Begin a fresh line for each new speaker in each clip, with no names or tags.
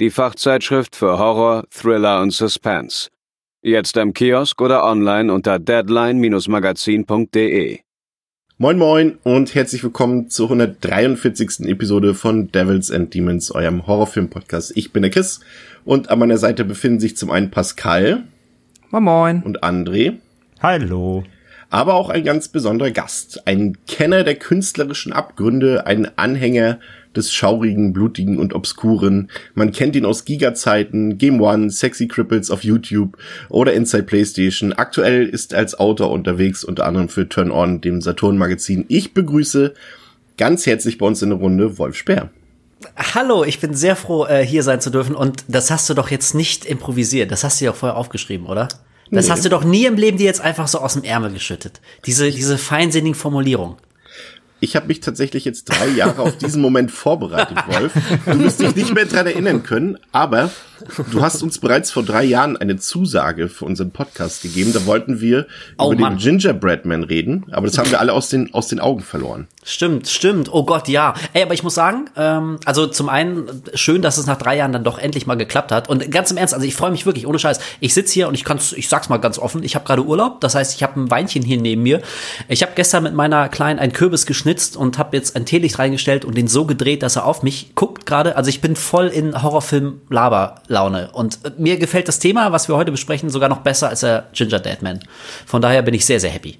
die Fachzeitschrift für Horror, Thriller und Suspense. Jetzt im Kiosk oder online unter deadline-magazin.de.
Moin Moin und herzlich willkommen zur 143. Episode von Devils and Demons, eurem Horrorfilm-Podcast. Ich bin der Chris und an meiner Seite befinden sich zum einen Pascal.
Moin Moin.
Und André.
Hallo.
Aber auch ein ganz besonderer Gast. Ein Kenner der künstlerischen Abgründe, ein Anhänger des Schaurigen, Blutigen und Obskuren. Man kennt ihn aus Giga-Zeiten, Game One, Sexy Cripples auf YouTube oder Inside PlayStation. Aktuell ist er als Autor unterwegs, unter anderem für Turn On, dem Saturn-Magazin. Ich begrüße ganz herzlich bei uns in der Runde Wolf Speer.
Hallo, ich bin sehr froh, äh, hier sein zu dürfen. Und das hast du doch jetzt nicht improvisiert. Das hast du ja auch vorher aufgeschrieben, oder? Das nee. hast du doch nie im Leben dir jetzt einfach so aus dem Ärmel geschüttet. Diese, diese feinsinnigen Formulierungen.
Ich habe mich tatsächlich jetzt drei Jahre auf diesen Moment vorbereitet, Wolf. Du wirst dich nicht mehr dran erinnern können, aber du hast uns bereits vor drei Jahren eine Zusage für unseren Podcast gegeben. Da wollten wir oh, über Mann. den Gingerbread Man reden, aber das haben wir alle aus den, aus den Augen verloren.
Stimmt, stimmt. Oh Gott, ja. Ey, aber ich muss sagen, ähm, also zum einen schön, dass es nach drei Jahren dann doch endlich mal geklappt hat. Und ganz im Ernst, also ich freue mich wirklich, ohne Scheiß. Ich sitze hier und ich kann's, ich sag's mal ganz offen, ich habe gerade Urlaub. Das heißt, ich habe ein Weinchen hier neben mir. Ich habe gestern mit meiner Kleinen einen Kürbis geschnitzt und habe jetzt ein Teelicht reingestellt und den so gedreht, dass er auf mich guckt gerade. Also ich bin voll in Horrorfilm-Laber-Laune. Und mir gefällt das Thema, was wir heute besprechen, sogar noch besser als der Ginger Deadman. Von daher bin ich sehr, sehr happy.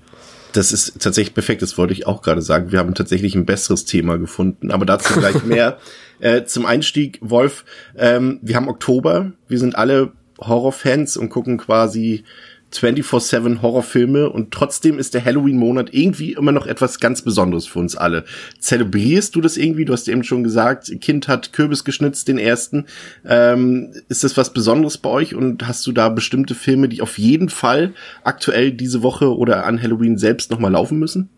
Das ist tatsächlich perfekt, das wollte ich auch gerade sagen. Wir haben tatsächlich ein besseres Thema gefunden, aber dazu gleich mehr. äh, zum Einstieg, Wolf, ähm, wir haben Oktober, wir sind alle Horrorfans und gucken quasi 24-7 Horrorfilme und trotzdem ist der Halloween-Monat irgendwie immer noch etwas ganz Besonderes für uns alle. Zelebrierst du das irgendwie? Du hast eben schon gesagt, Kind hat Kürbis geschnitzt, den ersten. Ähm, ist das was Besonderes bei euch und hast du da bestimmte Filme, die auf jeden Fall aktuell diese Woche oder an Halloween selbst nochmal laufen müssen?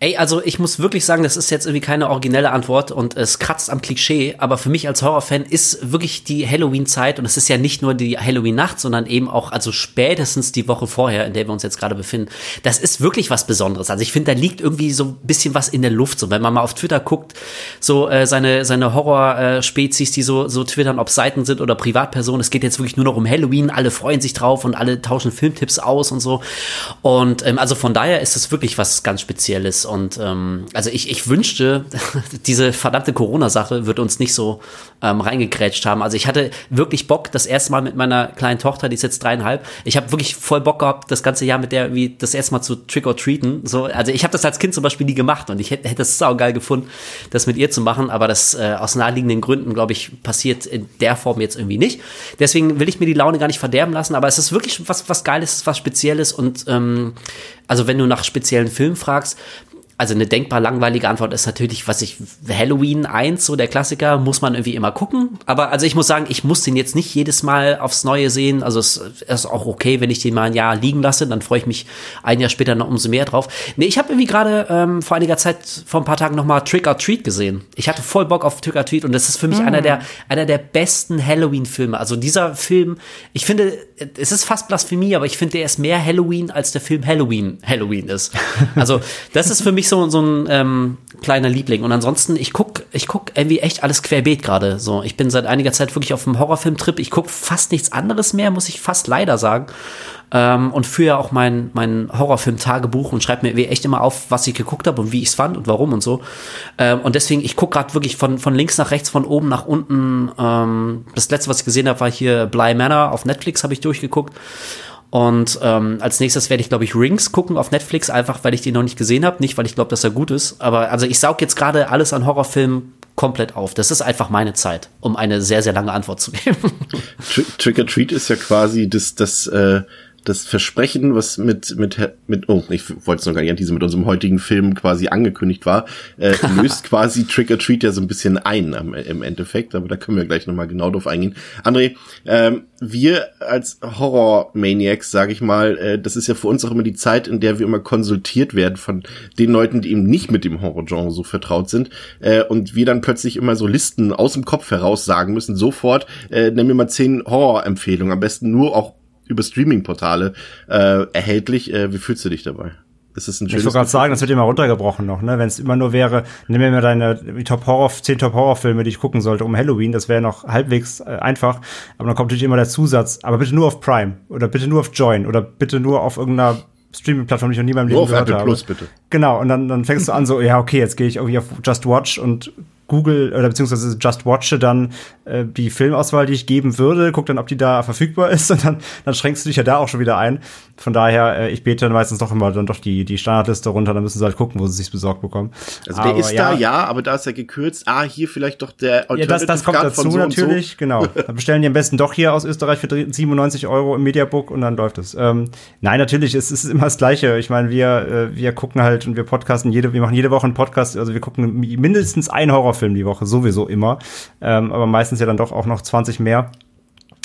Ey, also ich muss wirklich sagen, das ist jetzt irgendwie keine originelle Antwort und es kratzt am Klischee, aber für mich als Horrorfan ist wirklich die Halloween-Zeit und es ist ja nicht nur die Halloween-Nacht, sondern eben auch, also spätestens die Woche vorher, in der wir uns jetzt gerade befinden, das ist wirklich was Besonderes. Also ich finde, da liegt irgendwie so ein bisschen was in der Luft. So, wenn man mal auf Twitter guckt, so äh, seine, seine Horror-Spezies, die so, so twittern, ob Seiten sind oder Privatpersonen, es geht jetzt wirklich nur noch um Halloween, alle freuen sich drauf und alle tauschen Filmtipps aus und so. Und ähm, also von daher ist es wirklich was ganz Spezielles. Spezielles. Und ähm, also ich, ich wünschte, diese verdammte Corona-Sache wird uns nicht so ähm, reingekrätscht haben. Also ich hatte wirklich Bock, das erste Mal mit meiner kleinen Tochter, die ist jetzt dreieinhalb, ich habe wirklich voll Bock gehabt, das ganze Jahr mit der wie das erste Mal zu Trick or Treaten. So, also ich habe das als Kind zum Beispiel nie gemacht und ich hätte hätte es saugeil gefunden, das mit ihr zu machen, aber das äh, aus naheliegenden Gründen, glaube ich, passiert in der Form jetzt irgendwie nicht. Deswegen will ich mir die Laune gar nicht verderben lassen, aber es ist wirklich was, was Geiles, was Spezielles und ähm, also wenn du nach speziellen Filmen fragst, also eine denkbar langweilige Antwort ist natürlich, was ich, Halloween 1, so der Klassiker, muss man irgendwie immer gucken. Aber also ich muss sagen, ich muss den jetzt nicht jedes Mal aufs Neue sehen. Also es ist auch okay, wenn ich den mal ein Jahr liegen lasse, dann freue ich mich ein Jahr später noch umso mehr drauf. Nee, ich habe irgendwie gerade ähm, vor einiger Zeit, vor ein paar Tagen nochmal Trick or Treat gesehen. Ich hatte voll Bock auf Trick or Treat und das ist für mich mhm. einer der, einer der besten Halloween-Filme. Also dieser Film, ich finde, es ist fast Blasphemie, aber ich finde, der ist mehr Halloween, als der Film Halloween Halloween ist. Also das ist für mich so, so ein ähm, kleiner Liebling. Und ansonsten, ich guck, ich guck irgendwie echt alles querbeet gerade. So, ich bin seit einiger Zeit wirklich auf einem Horrorfilm-Trip. Ich guck fast nichts anderes mehr, muss ich fast leider sagen. Ähm, und führe auch mein, mein Horrorfilm-Tagebuch und schreibe mir echt immer auf, was ich geguckt habe und wie ich es fand und warum und so. Ähm, und deswegen, ich guck gerade wirklich von, von links nach rechts, von oben nach unten. Ähm, das letzte, was ich gesehen habe, war hier Bly Manor auf Netflix, habe ich durchgeguckt. Und ähm, als nächstes werde ich, glaube ich, Rings gucken auf Netflix, einfach weil ich den noch nicht gesehen habe. Nicht, weil ich glaube, dass er gut ist. Aber also ich saug jetzt gerade alles an Horrorfilmen komplett auf. Das ist einfach meine Zeit, um eine sehr, sehr lange Antwort zu geben.
Trick or Treat ist ja quasi das, das, äh, das Versprechen, was mit, mit, mit, oh, ich wollte es noch gar nicht, diese mit unserem heutigen Film quasi angekündigt war, äh, löst quasi Trick or Treat ja so ein bisschen ein am, im Endeffekt, aber da können wir gleich nochmal genau drauf eingehen. André, ähm, wir als Horror-Maniacs, sage ich mal, äh, das ist ja für uns auch immer die Zeit, in der wir immer konsultiert werden von den Leuten, die eben nicht mit dem Horror-Genre so vertraut sind äh, und wir dann plötzlich immer so Listen aus dem Kopf heraus sagen müssen, sofort, äh, nenn mir mal zehn Horror-Empfehlungen, am besten nur auch über Streaming-Portale äh, erhältlich. Äh, wie fühlst du dich dabei?
Ist es ein Ich wollte gerade sagen, das wird immer runtergebrochen noch, ne? Wenn es immer nur wäre, nimm mir mal deine Top Horror, zehn Top Horror Filme, die ich gucken sollte um Halloween, das wäre noch halbwegs äh, einfach. Aber dann kommt natürlich immer der Zusatz, aber bitte nur auf Prime oder bitte nur auf Join oder bitte nur auf irgendeiner Streaming-Plattform, die ich noch nie meinem Leben gehört habe. Plus, bitte. Genau, und dann, dann fängst du an so, ja, okay, jetzt gehe ich irgendwie auf Just Watch und Google oder beziehungsweise Just Watche dann äh, die Filmauswahl, die ich geben würde, guck dann, ob die da verfügbar ist und dann, dann schränkst du dich ja da auch schon wieder ein. Von daher, äh, ich bete dann meistens doch immer dann doch die, die Standardliste runter, dann müssen sie halt gucken, wo sie sich besorgt bekommen.
Also der aber, ist ja, da, ja, aber da ist er gekürzt. Ah, hier vielleicht doch der
Ja, das, das kommt dazu so natürlich, so. genau. Dann bestellen die am besten doch hier aus Österreich für 97 Euro im Mediabook und dann läuft es. Ähm, nein, natürlich, es ist immer das Gleiche. Ich meine, wir, äh, wir gucken halt und wir podcasten jede, wir machen jede Woche einen Podcast, also wir gucken mindestens einen Horrorfilm Film die Woche, sowieso immer. Ähm, aber meistens ja dann doch auch noch 20 mehr.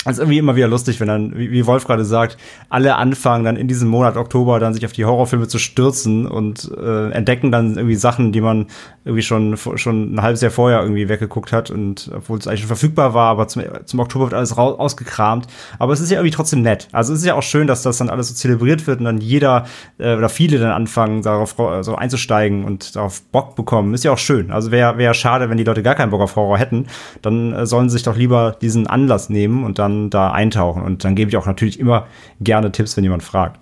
Es ist irgendwie immer wieder lustig, wenn dann, wie Wolf gerade sagt, alle anfangen dann in diesem Monat Oktober dann sich auf die Horrorfilme zu stürzen und äh, entdecken dann irgendwie Sachen, die man irgendwie schon schon ein halbes Jahr vorher irgendwie weggeguckt hat und obwohl es eigentlich schon verfügbar war, aber zum, zum Oktober wird alles raus, ausgekramt. Aber es ist ja irgendwie trotzdem nett. Also es ist ja auch schön, dass das dann alles so zelebriert wird und dann jeder äh, oder viele dann anfangen, darauf so also einzusteigen und darauf Bock bekommen. Ist ja auch schön. Also wäre wäre schade, wenn die Leute gar keinen Bock auf Horror hätten. Dann äh, sollen sie sich doch lieber diesen Anlass nehmen und dann dann da eintauchen. Und dann gebe ich auch natürlich immer gerne Tipps, wenn jemand fragt.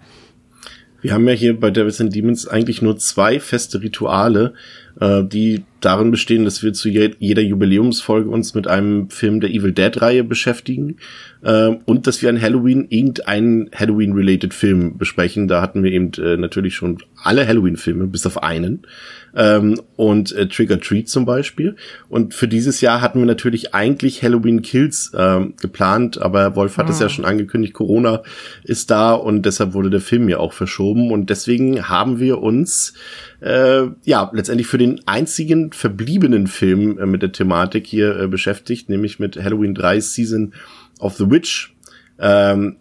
Wir haben ja hier bei Devils and Demons eigentlich nur zwei feste Rituale, äh, die darin bestehen, dass wir zu je jeder Jubiläumsfolge uns mit einem Film der Evil Dead Reihe beschäftigen äh, und dass wir an Halloween irgendeinen Halloween-related Film besprechen. Da hatten wir eben äh, natürlich schon alle Halloween-Filme, bis auf einen ähm, und äh, Trick or Treat zum Beispiel. Und für dieses Jahr hatten wir natürlich eigentlich Halloween Kills ähm, geplant, aber Wolf hat es ja ah. schon angekündigt, Corona ist da und deshalb wurde der Film ja auch verschoben und deswegen haben wir uns äh, ja letztendlich für den einzigen verbliebenen Film äh, mit der Thematik hier äh, beschäftigt, nämlich mit Halloween 3 Season of the Witch. Ähm,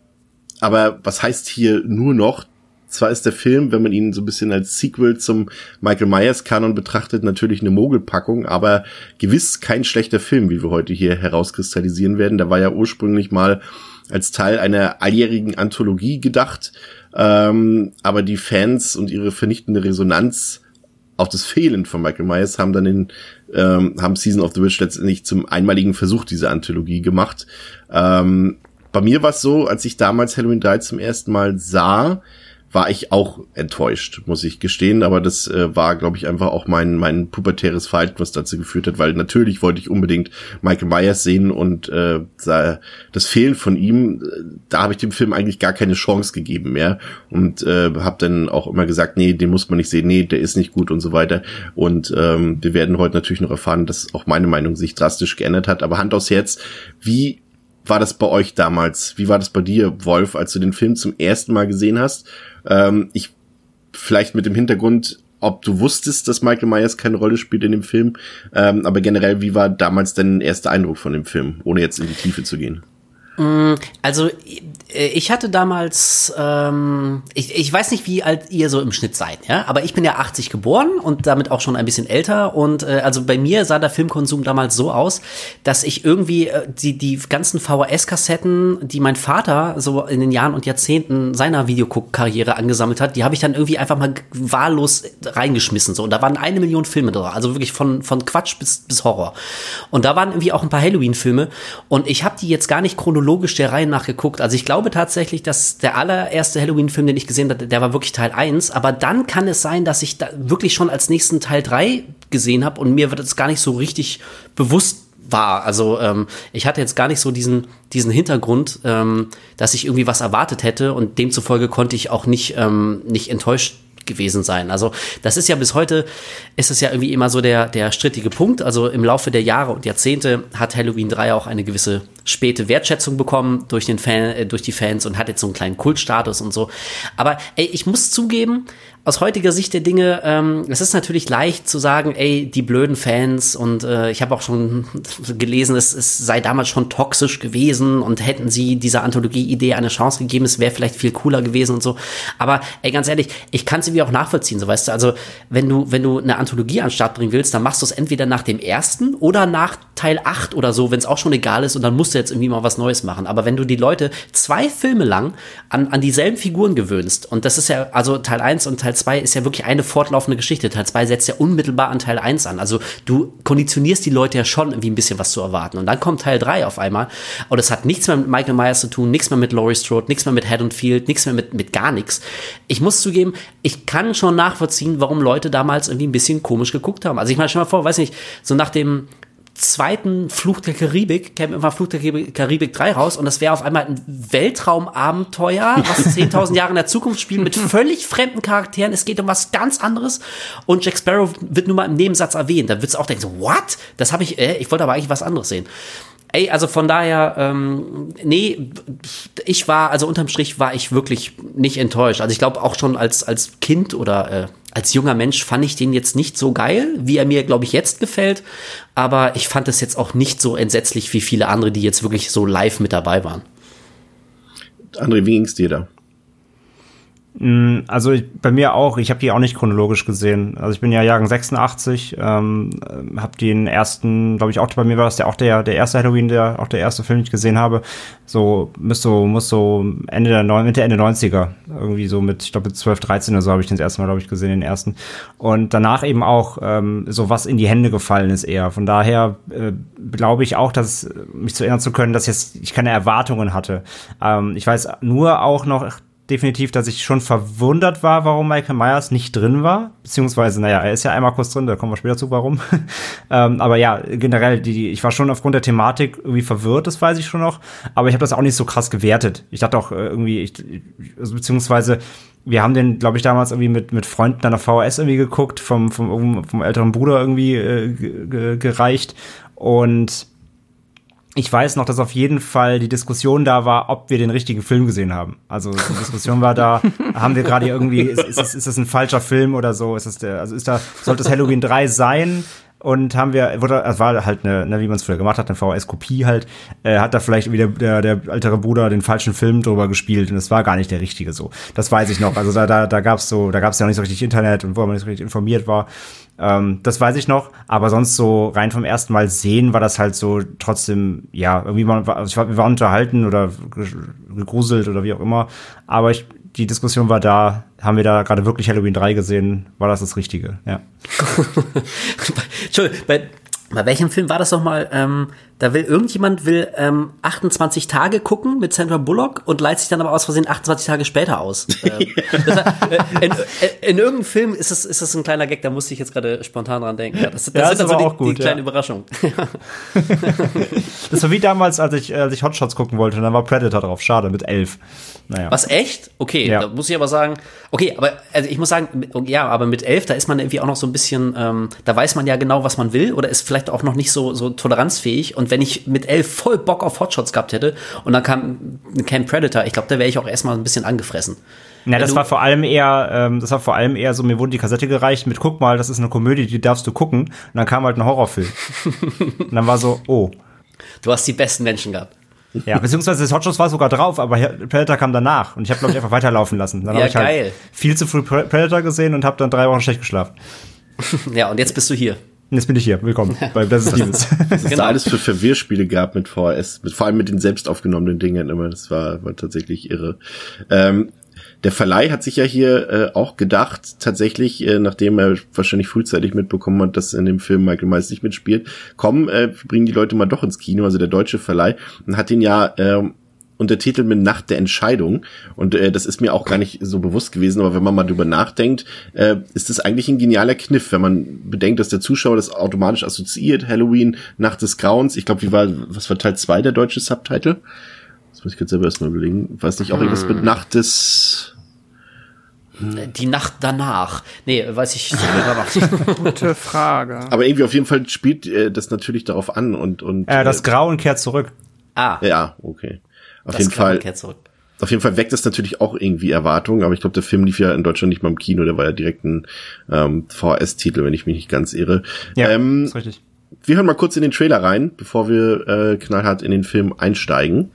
aber was heißt hier nur noch? Zwar ist der Film, wenn man ihn so ein bisschen als Sequel zum Michael Myers Kanon betrachtet, natürlich eine Mogelpackung, aber gewiss kein schlechter Film, wie wir heute hier herauskristallisieren werden. Der war ja ursprünglich mal als Teil einer alljährigen Anthologie gedacht, ähm, aber die Fans und ihre vernichtende Resonanz auf das Fehlen von Michael Myers haben dann in ähm, haben Season of the Witch letztendlich zum einmaligen Versuch dieser Anthologie gemacht. Ähm, bei mir war es so, als ich damals Halloween 3 zum ersten Mal sah, war ich auch enttäuscht, muss ich gestehen. Aber das äh, war, glaube ich, einfach auch mein, mein pubertäres Verhalten, was dazu geführt hat, weil natürlich wollte ich unbedingt Michael Myers sehen und äh, das Fehlen von ihm, äh, da habe ich dem Film eigentlich gar keine Chance gegeben mehr und äh, habe dann auch immer gesagt, nee, den muss man nicht sehen, nee, der ist nicht gut und so weiter. Und ähm, wir werden heute natürlich noch erfahren, dass auch meine Meinung sich drastisch geändert hat. Aber Hand aufs Herz, wie war das bei euch damals? Wie war das bei dir, Wolf, als du den Film zum ersten Mal gesehen hast? Ähm, ich vielleicht mit dem Hintergrund, ob du wusstest, dass Michael Myers keine Rolle spielt in dem Film, ähm, aber generell, wie war damals dein erster Eindruck von dem Film, ohne jetzt in die Tiefe zu gehen?
Mm, also ich hatte damals, ähm, ich, ich weiß nicht, wie alt ihr so im Schnitt seid, ja, aber ich bin ja 80 geboren und damit auch schon ein bisschen älter. Und äh, also bei mir sah der Filmkonsum damals so aus, dass ich irgendwie äh, die die ganzen VHS-Kassetten, die mein Vater so in den Jahren und Jahrzehnten seiner Videoguck-Karriere angesammelt hat, die habe ich dann irgendwie einfach mal wahllos reingeschmissen so. Und da waren eine Million Filme drin, also wirklich von von Quatsch bis bis Horror. Und da waren irgendwie auch ein paar Halloween-Filme. Und ich habe die jetzt gar nicht chronologisch der Reihe nach geguckt. Also ich glaube tatsächlich, dass der allererste Halloween-Film, den ich gesehen habe, der war wirklich Teil 1. Aber dann kann es sein, dass ich da wirklich schon als nächsten Teil 3 gesehen habe und mir wird es gar nicht so richtig bewusst war. Also ähm, ich hatte jetzt gar nicht so diesen, diesen Hintergrund, ähm, dass ich irgendwie was erwartet hätte und demzufolge konnte ich auch nicht, ähm, nicht enttäuscht gewesen sein. Also das ist ja bis heute, ist es ja irgendwie immer so der, der strittige Punkt. Also im Laufe der Jahre und Jahrzehnte hat Halloween 3 auch eine gewisse späte Wertschätzung bekommen durch, den Fan, äh, durch die Fans und hat jetzt so einen kleinen Kultstatus und so. Aber ey, ich muss zugeben, aus heutiger Sicht der Dinge, ähm, es ist natürlich leicht zu sagen, ey, die blöden Fans und äh, ich habe auch schon gelesen, es, es sei damals schon toxisch gewesen und hätten sie dieser Anthologie-Idee eine Chance gegeben, es wäre vielleicht viel cooler gewesen und so. Aber ey, ganz ehrlich, ich kann es irgendwie auch nachvollziehen, so weißt du. Also wenn du, wenn du eine Anthologie an den Start bringen willst, dann machst du es entweder nach dem ersten oder nach Teil 8 oder so, wenn es auch schon egal ist und dann musst du jetzt irgendwie mal was Neues machen. Aber wenn du die Leute zwei Filme lang an, an dieselben Figuren gewöhnst, und das ist ja, also Teil 1 und Teil Teil 2 ist ja wirklich eine fortlaufende Geschichte. Teil 2 setzt ja unmittelbar an Teil 1 an. Also du konditionierst die Leute ja schon irgendwie ein bisschen was zu erwarten. Und dann kommt Teil 3 auf einmal. Und es hat nichts mehr mit Michael Myers zu tun, nichts mehr mit Laurie Strode, nichts mehr mit Head and Field, nichts mehr mit, mit gar nichts. Ich muss zugeben, ich kann schon nachvollziehen, warum Leute damals irgendwie ein bisschen komisch geguckt haben. Also ich meine, schon mal vor, weiß nicht, so nach dem zweiten Fluch der Karibik käme immer Fluch der Karibik 3 raus und das wäre auf einmal ein Weltraumabenteuer, was 10.000 Jahre in der Zukunft spielt, mit völlig fremden Charakteren. Es geht um was ganz anderes und Jack Sparrow wird nur mal im Nebensatz erwähnt. Da du auch denken, so, what? Das habe ich, äh, ich wollte aber eigentlich was anderes sehen. Ey, also von daher, ähm, nee, ich war, also unterm Strich war ich wirklich nicht enttäuscht. Also ich glaube auch schon als, als Kind oder äh, als junger Mensch fand ich den jetzt nicht so geil, wie er mir, glaube ich, jetzt gefällt. Aber ich fand es jetzt auch nicht so entsetzlich wie viele andere, die jetzt wirklich so live mit dabei waren.
André, wie ging's dir da?
Mm, also ich, bei mir auch, ich habe die auch nicht chronologisch gesehen. Also ich bin ja Jahrgang 86, ähm, habe den ersten, glaube ich auch, bei mir war das ja auch der, der erste Halloween, der auch der erste Film, den ich gesehen habe. So, muss so, muss so Ende der, Mitte, Ende 90er, irgendwie so mit, ich glaube mit 12, 13 oder so habe ich den das erste Mal, glaube ich, gesehen, den ersten. Und danach eben auch ähm, so was in die Hände gefallen ist eher. Von daher äh, glaube ich auch, dass mich zu erinnern zu können, dass jetzt ich keine Erwartungen hatte. Ähm, ich weiß nur auch noch, definitiv, dass ich schon verwundert war, warum Michael Myers nicht drin war. Beziehungsweise, naja, er ist ja einmal kurz drin, da kommen wir später zu, warum. ähm, aber ja, generell, die, ich war schon aufgrund der Thematik irgendwie verwirrt, das weiß ich schon noch. Aber ich habe das auch nicht so krass gewertet. Ich dachte auch äh, irgendwie, ich, also, beziehungsweise, wir haben den, glaube ich, damals irgendwie mit, mit Freunden an der VHS irgendwie geguckt, vom, vom, vom älteren Bruder irgendwie äh, gereicht. Und ich weiß noch, dass auf jeden Fall die Diskussion da war, ob wir den richtigen Film gesehen haben. Also die Diskussion war da, haben wir gerade irgendwie, ist, ist, das, ist das ein falscher Film oder so? Ist das der, also ist da, sollte es Halloween 3 sein? Und haben wir, wurde, es war halt eine, ne, wie man es früher gemacht hat, eine VHS-Kopie halt, äh, hat da vielleicht wieder der, der, ältere Bruder den falschen Film drüber gespielt und es war gar nicht der richtige so. Das weiß ich noch. Also da, da, da gab's so, da gab's ja noch nicht so richtig Internet und wo man nicht so richtig informiert war. Ähm, das weiß ich noch, aber sonst so rein vom ersten Mal sehen war das halt so trotzdem, ja, irgendwie man ich war, wir waren unterhalten oder gegruselt oder wie auch immer, aber ich, die Diskussion war da, haben wir da gerade wirklich Halloween 3 gesehen, war das das Richtige, ja.
Entschuldigung, bei, bei welchem Film war das nochmal? Ähm, da will irgendjemand will ähm, 28 Tage gucken mit Sandra Bullock und leitet sich dann aber aus Versehen 28 Tage später aus. ähm, das, äh, in, äh, in, irgendeinem Film ist es ist es ein kleiner Gag, da musste ich jetzt gerade spontan dran denken. Ja, das, das
ja, sind also die, gut,
die kleinen ja. Überraschungen.
das war wie damals, als ich, als ich Hotshots gucken wollte und dann war Predator drauf. Schade, mit elf.
Naja. Was echt? Okay, ja. da muss ich aber sagen, okay, aber also ich muss sagen, ja, aber mit elf, da ist man irgendwie auch noch so ein bisschen, ähm, da weiß man ja genau, was man will oder ist vielleicht auch noch nicht so, so toleranzfähig. Und wenn ich mit elf voll Bock auf Hotshots gehabt hätte und dann kam Camp Predator, ich glaube, da wäre ich auch erstmal ein bisschen angefressen.
Na, das war vor allem eher, ähm, das war vor allem eher so, mir wurde die Kassette gereicht mit, guck mal, das ist eine Komödie, die darfst du gucken. Und dann kam halt ein Horrorfilm. und dann war so, oh.
Du hast die besten Menschen gehabt.
Ja, beziehungsweise das Hotshots war sogar drauf, aber Predator kam danach und ich habe glaube ich einfach weiterlaufen lassen. Dann ja, habe ich halt viel zu früh Predator gesehen und habe dann drei Wochen schlecht geschlafen.
ja, und jetzt bist du hier.
Jetzt bin ich hier. Willkommen bei Das ist
Stevens. Was es genau. da alles für Verwirrspiele gab mit VHS, mit, vor allem mit den selbst aufgenommenen Dingen immer. Das war, war tatsächlich irre. Ähm, der Verleih hat sich ja hier äh, auch gedacht, tatsächlich, äh, nachdem er wahrscheinlich frühzeitig mitbekommen hat, dass in dem Film Michael Myers nicht mitspielt, komm, äh, bringen die Leute mal doch ins Kino, also der deutsche Verleih, und hat ihn ja äh, untertitelt mit Nacht der Entscheidung. Und äh, das ist mir auch gar nicht so bewusst gewesen, aber wenn man mal drüber nachdenkt, äh, ist das eigentlich ein genialer Kniff, wenn man bedenkt, dass der Zuschauer das automatisch assoziiert, Halloween, Nacht des Grauens. Ich glaube, wie war, was war Teil 2 der deutsche Subtitle? Das muss ich jetzt selber erstmal überlegen. Weiß nicht, auch hm. irgendwas mit Nacht des
die Nacht danach. Nee, weiß ich nicht.
Gute Frage.
Aber irgendwie auf jeden Fall spielt äh, das natürlich darauf an und und
äh, das Grauen kehrt zurück.
Ah.
Ja, okay. Auf jeden Fall. Auf jeden Fall weckt das natürlich auch irgendwie Erwartungen, aber ich glaube, der Film lief ja in Deutschland nicht mal im Kino, der war ja direkt ein ähm, VHS-Titel, wenn ich mich nicht ganz irre.
Ja, ähm, ist richtig.
Wir hören mal kurz in den Trailer rein, bevor wir äh, knallhart in den Film einsteigen.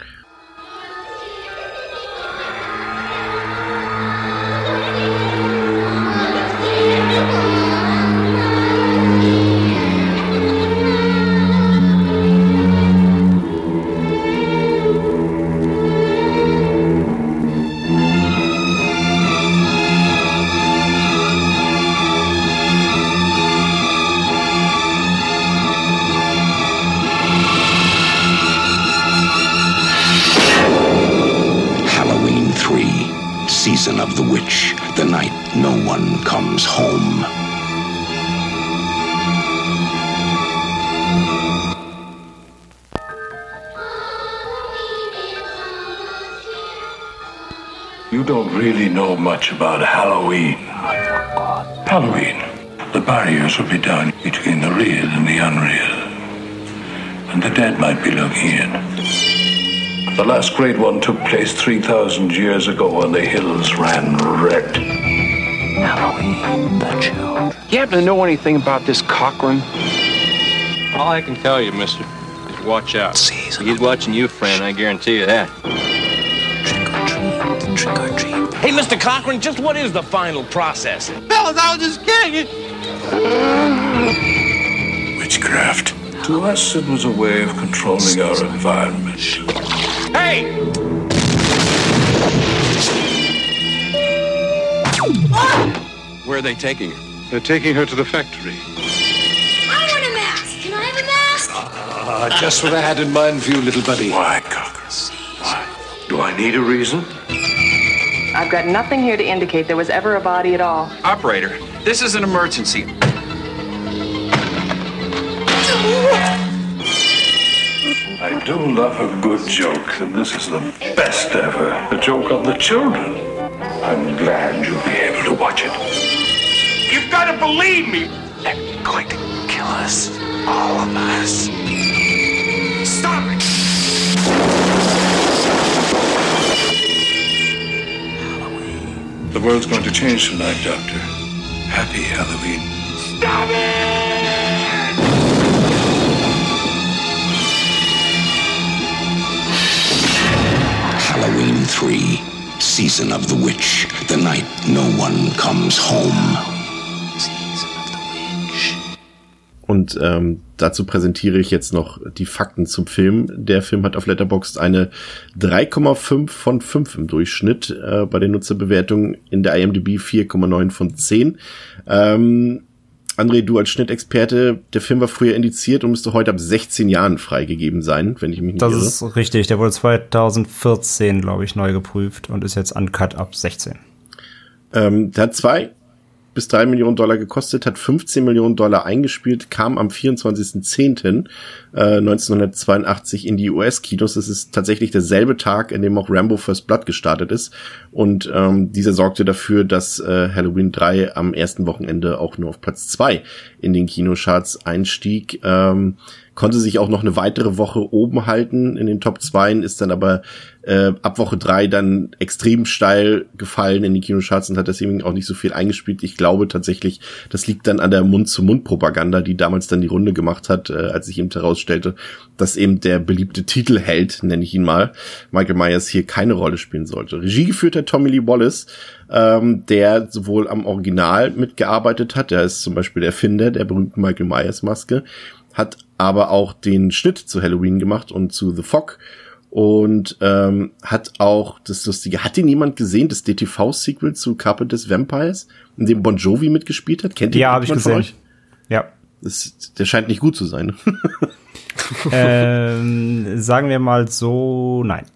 Last great one took place 3,000 years ago when the hills ran red.
Halloween, the children.
You happen to know anything about this Cochrane?
All I can tell you, mister, is watch out.
Season
He's watching you, friend, I guarantee you that.
Trick or treat, trick or treat.
Hey, Mr. Cochrane, just what is the final process?
Fellas, I was just kidding.
Witchcraft. To us, it was a way of controlling our environment.
Hey!
Where are they taking her?
They're taking her to the factory.
I want a mask. Can I have a mask?
Ah, just what I had in mind for you, little buddy. Why, Cochran? Why? Do I need a reason?
I've got nothing here to indicate there was ever a body at all.
Operator, this is an emergency.
I do love a good joke, and this is the best ever. A joke on the children. I'm glad you'll be able to watch it.
You've got to believe me.
They're going to kill us. All of us.
Stop it!
The world's going to change tonight, Doctor. Happy Halloween.
Stop it!
3, Season of the Witch, the night no one comes home. Season of the
Witch. Und ähm, dazu präsentiere ich jetzt noch die Fakten zum Film. Der Film hat auf Letterboxd eine 3,5 von 5 im Durchschnitt, äh, bei den Nutzerbewertungen in der IMDb 4,9 von 10. Ähm, André, du als Schnittexperte, der Film war früher indiziert und müsste heute ab 16 Jahren freigegeben sein, wenn ich mich nicht
das
irre.
Das ist richtig. Der wurde 2014, glaube ich, neu geprüft und ist jetzt uncut ab 16.
Ähm, der hat zwei bis drei Millionen Dollar gekostet, hat 15 Millionen Dollar eingespielt, kam am 24.10. Äh, 1982 in die US-Kinos. Das ist tatsächlich derselbe Tag, in dem auch Rambo First Blood gestartet ist. Und ähm, dieser sorgte dafür, dass äh, Halloween 3 am ersten Wochenende auch nur auf Platz zwei in den Kinocharts einstieg. Ähm, konnte sich auch noch eine weitere Woche oben halten in den Top 2, ist dann aber äh, ab Woche drei dann extrem steil gefallen in die Kinocharts und hat deswegen auch nicht so viel eingespielt. Ich glaube tatsächlich, das liegt dann an der Mund-zu-Mund-Propaganda, die damals dann die Runde gemacht hat, äh, als sich eben herausstellte, dass eben der beliebte Titelheld, nenne ich ihn mal, Michael Myers hier keine Rolle spielen sollte. Regie geführt hat Tommy Lee Wallace, ähm, der sowohl am Original mitgearbeitet hat, der ist zum Beispiel der Erfinder der berühmten Michael Myers Maske, hat aber auch den Schnitt zu Halloween gemacht und zu The Fog und ähm, hat auch das Lustige, hat ihn jemand gesehen, das DTV-Sequel zu Carpenters Vampires, in dem Bon Jovi mitgespielt hat? Kennt ihr
Ja, habe ich gesehen.
Ja. Das, der scheint nicht gut zu sein.
ähm, sagen wir mal so, nein.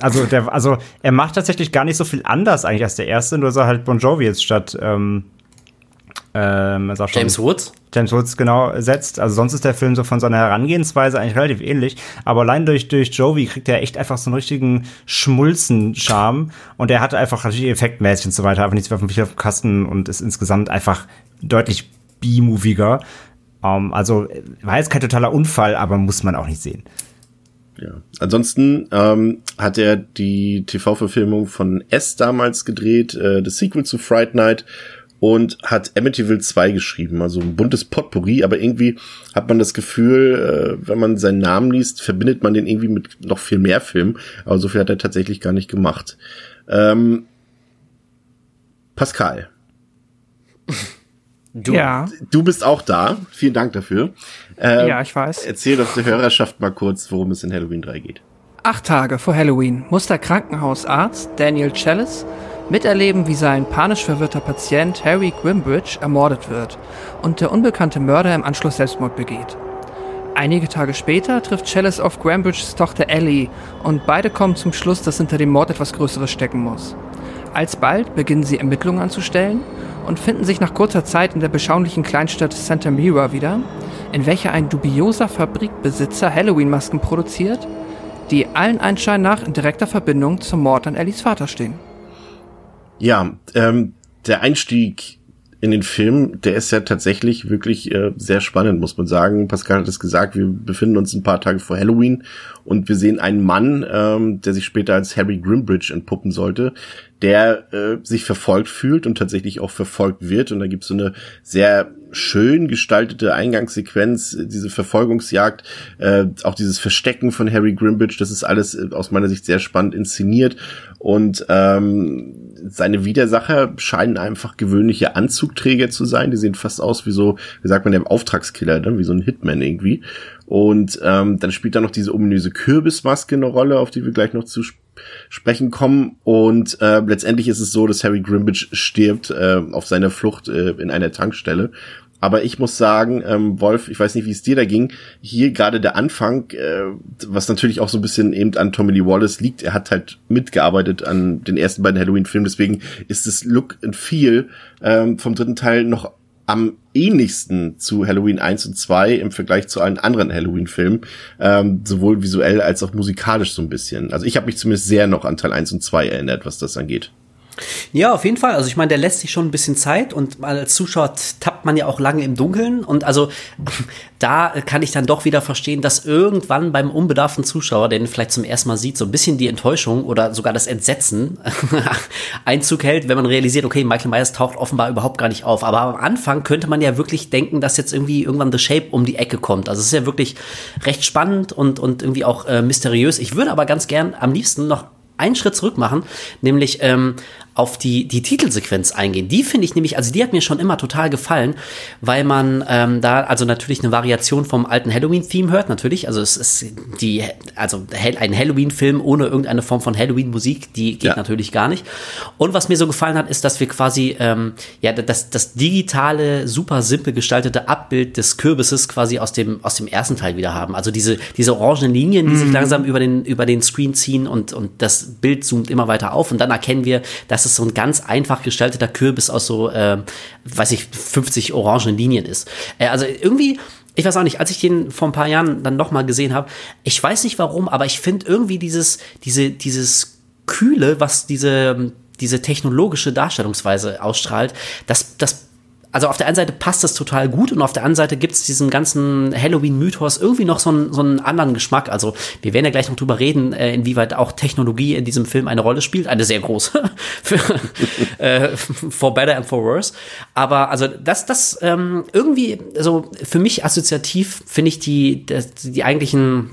Also, der, also er macht tatsächlich gar nicht so viel anders eigentlich als der erste, nur dass er halt Bon Jovi jetzt statt ähm, ähm,
James Woods?
James Woods genau setzt. Also sonst ist der Film so von seiner Herangehensweise eigentlich relativ ähnlich. Aber allein durch, durch Jovi kriegt er echt einfach so einen richtigen Schmulzen-Charme. Und er hat einfach natürlich effektmäßig und so weiter einfach nichts mehr auf dem Kasten und ist insgesamt einfach deutlich B-moviger. Um, ähm, also war jetzt kein totaler Unfall, aber muss man auch nicht sehen.
Ja. Ansonsten ähm, hat er die TV-Verfilmung von S damals gedreht, äh, das Sequel zu Fright Night und hat Amityville 2 geschrieben, also ein buntes Potpourri, aber irgendwie hat man das Gefühl, äh, wenn man seinen Namen liest, verbindet man den irgendwie mit noch viel mehr Filmen, aber so viel hat er tatsächlich gar nicht gemacht. Ähm, Pascal.
Du, ja.
du bist auch da. Vielen Dank dafür.
Ähm, ja, ich weiß.
Erzähl doch der Hörerschaft mal kurz, worum es in Halloween 3 geht.
Acht Tage vor Halloween muss der Krankenhausarzt Daniel Chalice miterleben, wie sein panisch verwirrter Patient Harry Grimbridge ermordet wird und der unbekannte Mörder im Anschluss Selbstmord begeht. Einige Tage später trifft Chalice auf Grimbridges Tochter Ellie und beide kommen zum Schluss, dass hinter dem Mord etwas Größeres stecken muss. Alsbald beginnen sie Ermittlungen anzustellen und finden sich nach kurzer Zeit in der beschaulichen Kleinstadt Santa Mira wieder, in welcher ein dubioser Fabrikbesitzer Halloween-Masken produziert, die allen Anschein nach in direkter Verbindung zum Mord an Ellies Vater stehen.
Ja, ähm, der Einstieg in den Film, der ist ja tatsächlich wirklich äh, sehr spannend, muss man sagen. Pascal hat es gesagt, wir befinden uns ein paar Tage vor Halloween und wir sehen einen Mann, ähm, der sich später als Harry Grimbridge entpuppen sollte, der äh, sich verfolgt fühlt und tatsächlich auch verfolgt wird. Und da gibt es so eine sehr schön gestaltete Eingangssequenz, diese Verfolgungsjagd, äh, auch dieses Verstecken von Harry Grimbridge, das ist alles äh, aus meiner Sicht sehr spannend inszeniert. Und ähm, seine Widersacher scheinen einfach gewöhnliche Anzugträger zu sein. Die sehen fast aus wie so, wie sagt man, der Auftragskiller, ne? wie so ein Hitman irgendwie. Und ähm, dann spielt da noch diese ominöse Kürbismaske eine Rolle, auf die wir gleich noch zu sp sprechen kommen. Und äh, letztendlich ist es so, dass Harry Grimbridge stirbt äh, auf seiner Flucht äh, in einer Tankstelle. Aber ich muss sagen, ähm, Wolf, ich weiß nicht, wie es dir da ging. Hier gerade der Anfang, äh, was natürlich auch so ein bisschen eben an Tommy Lee Wallace liegt. Er hat halt mitgearbeitet an den ersten beiden Halloween-Filmen. Deswegen ist das Look and Feel ähm, vom dritten Teil noch am ähnlichsten zu Halloween 1 und 2 im Vergleich zu allen anderen Halloween-Filmen, ähm, sowohl visuell als auch musikalisch so ein bisschen. Also ich habe mich zumindest sehr noch an Teil 1 und 2 erinnert, was das angeht.
Ja, auf jeden Fall. Also ich meine, der lässt sich schon ein bisschen Zeit und als Zuschauer tappt man ja auch lange im Dunkeln. Und also da kann ich dann doch wieder verstehen, dass irgendwann beim unbedarften Zuschauer, der ihn vielleicht zum ersten Mal sieht, so ein bisschen die Enttäuschung oder sogar das Entsetzen Einzug hält, wenn man realisiert, okay, Michael Myers taucht offenbar überhaupt gar nicht auf. Aber am Anfang könnte man ja wirklich denken, dass jetzt irgendwie irgendwann The Shape um die Ecke kommt. Also es ist ja wirklich recht spannend und, und irgendwie auch äh, mysteriös. Ich würde aber ganz gern am liebsten noch einen Schritt zurück machen, nämlich ähm, auf die, die Titelsequenz eingehen. Die finde ich nämlich, also die hat mir schon immer total gefallen, weil man ähm, da also natürlich eine Variation vom alten Halloween-Theme hört, natürlich. Also es ist die, also ein Halloween-Film ohne irgendeine Form von Halloween-Musik, die geht ja. natürlich gar nicht. Und was mir so gefallen hat, ist, dass wir quasi ähm, ja das, das digitale, super simpel gestaltete Abbild des Kürbisses quasi aus dem, aus dem ersten Teil wieder haben. Also diese, diese orangenen Linien, die mhm. sich langsam über den, über den Screen ziehen und, und das Bild zoomt immer weiter auf und dann erkennen wir, dass es so ein ganz einfach gestalteter Kürbis aus so, äh, weiß ich, 50 orangen Linien ist. Äh, also irgendwie, ich weiß auch nicht, als ich den vor ein paar Jahren dann nochmal gesehen habe, ich weiß nicht warum, aber ich finde irgendwie dieses, diese, dieses Kühle, was diese, diese technologische Darstellungsweise ausstrahlt, das, das also auf der einen Seite passt das total gut und auf der anderen Seite gibt es diesem ganzen Halloween-Mythos irgendwie noch so einen, so einen anderen Geschmack. Also wir werden ja gleich noch drüber reden, äh, inwieweit auch Technologie in diesem Film eine Rolle spielt. Eine sehr große. für, äh, for better and for worse. Aber also das, das ähm, irgendwie, also für mich assoziativ finde ich die, die, die eigentlichen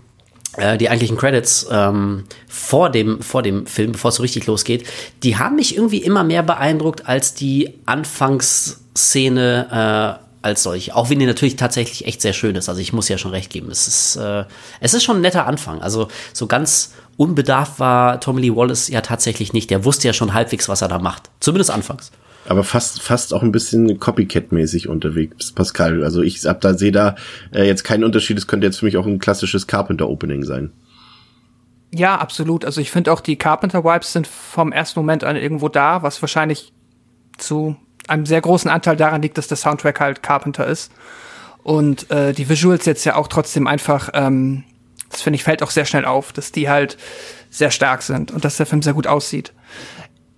äh, die eigentlichen Credits ähm, vor dem vor dem Film, bevor es so richtig losgeht, die haben mich irgendwie immer mehr beeindruckt als die Anfangsszene äh, als solche. Auch wenn die natürlich tatsächlich echt sehr schön ist. Also ich muss ja schon recht geben. Es ist äh, es ist schon ein netter Anfang. Also so ganz unbedarft war Tommy Lee Wallace ja tatsächlich nicht. Der wusste ja schon halbwegs, was er da macht. Zumindest anfangs
aber fast fast auch ein bisschen Copycat-mäßig unterwegs, Pascal. Also ich hab da sehe da äh, jetzt keinen Unterschied. Es könnte jetzt für mich auch ein klassisches Carpenter-Opening sein.
Ja, absolut. Also ich finde auch die Carpenter-Vibes sind vom ersten Moment an irgendwo da, was wahrscheinlich zu einem sehr großen Anteil daran liegt, dass der Soundtrack halt Carpenter ist. Und äh, die Visuals jetzt ja auch trotzdem einfach, ähm, das finde ich, fällt auch sehr schnell auf, dass die halt sehr stark sind und dass der Film sehr gut aussieht.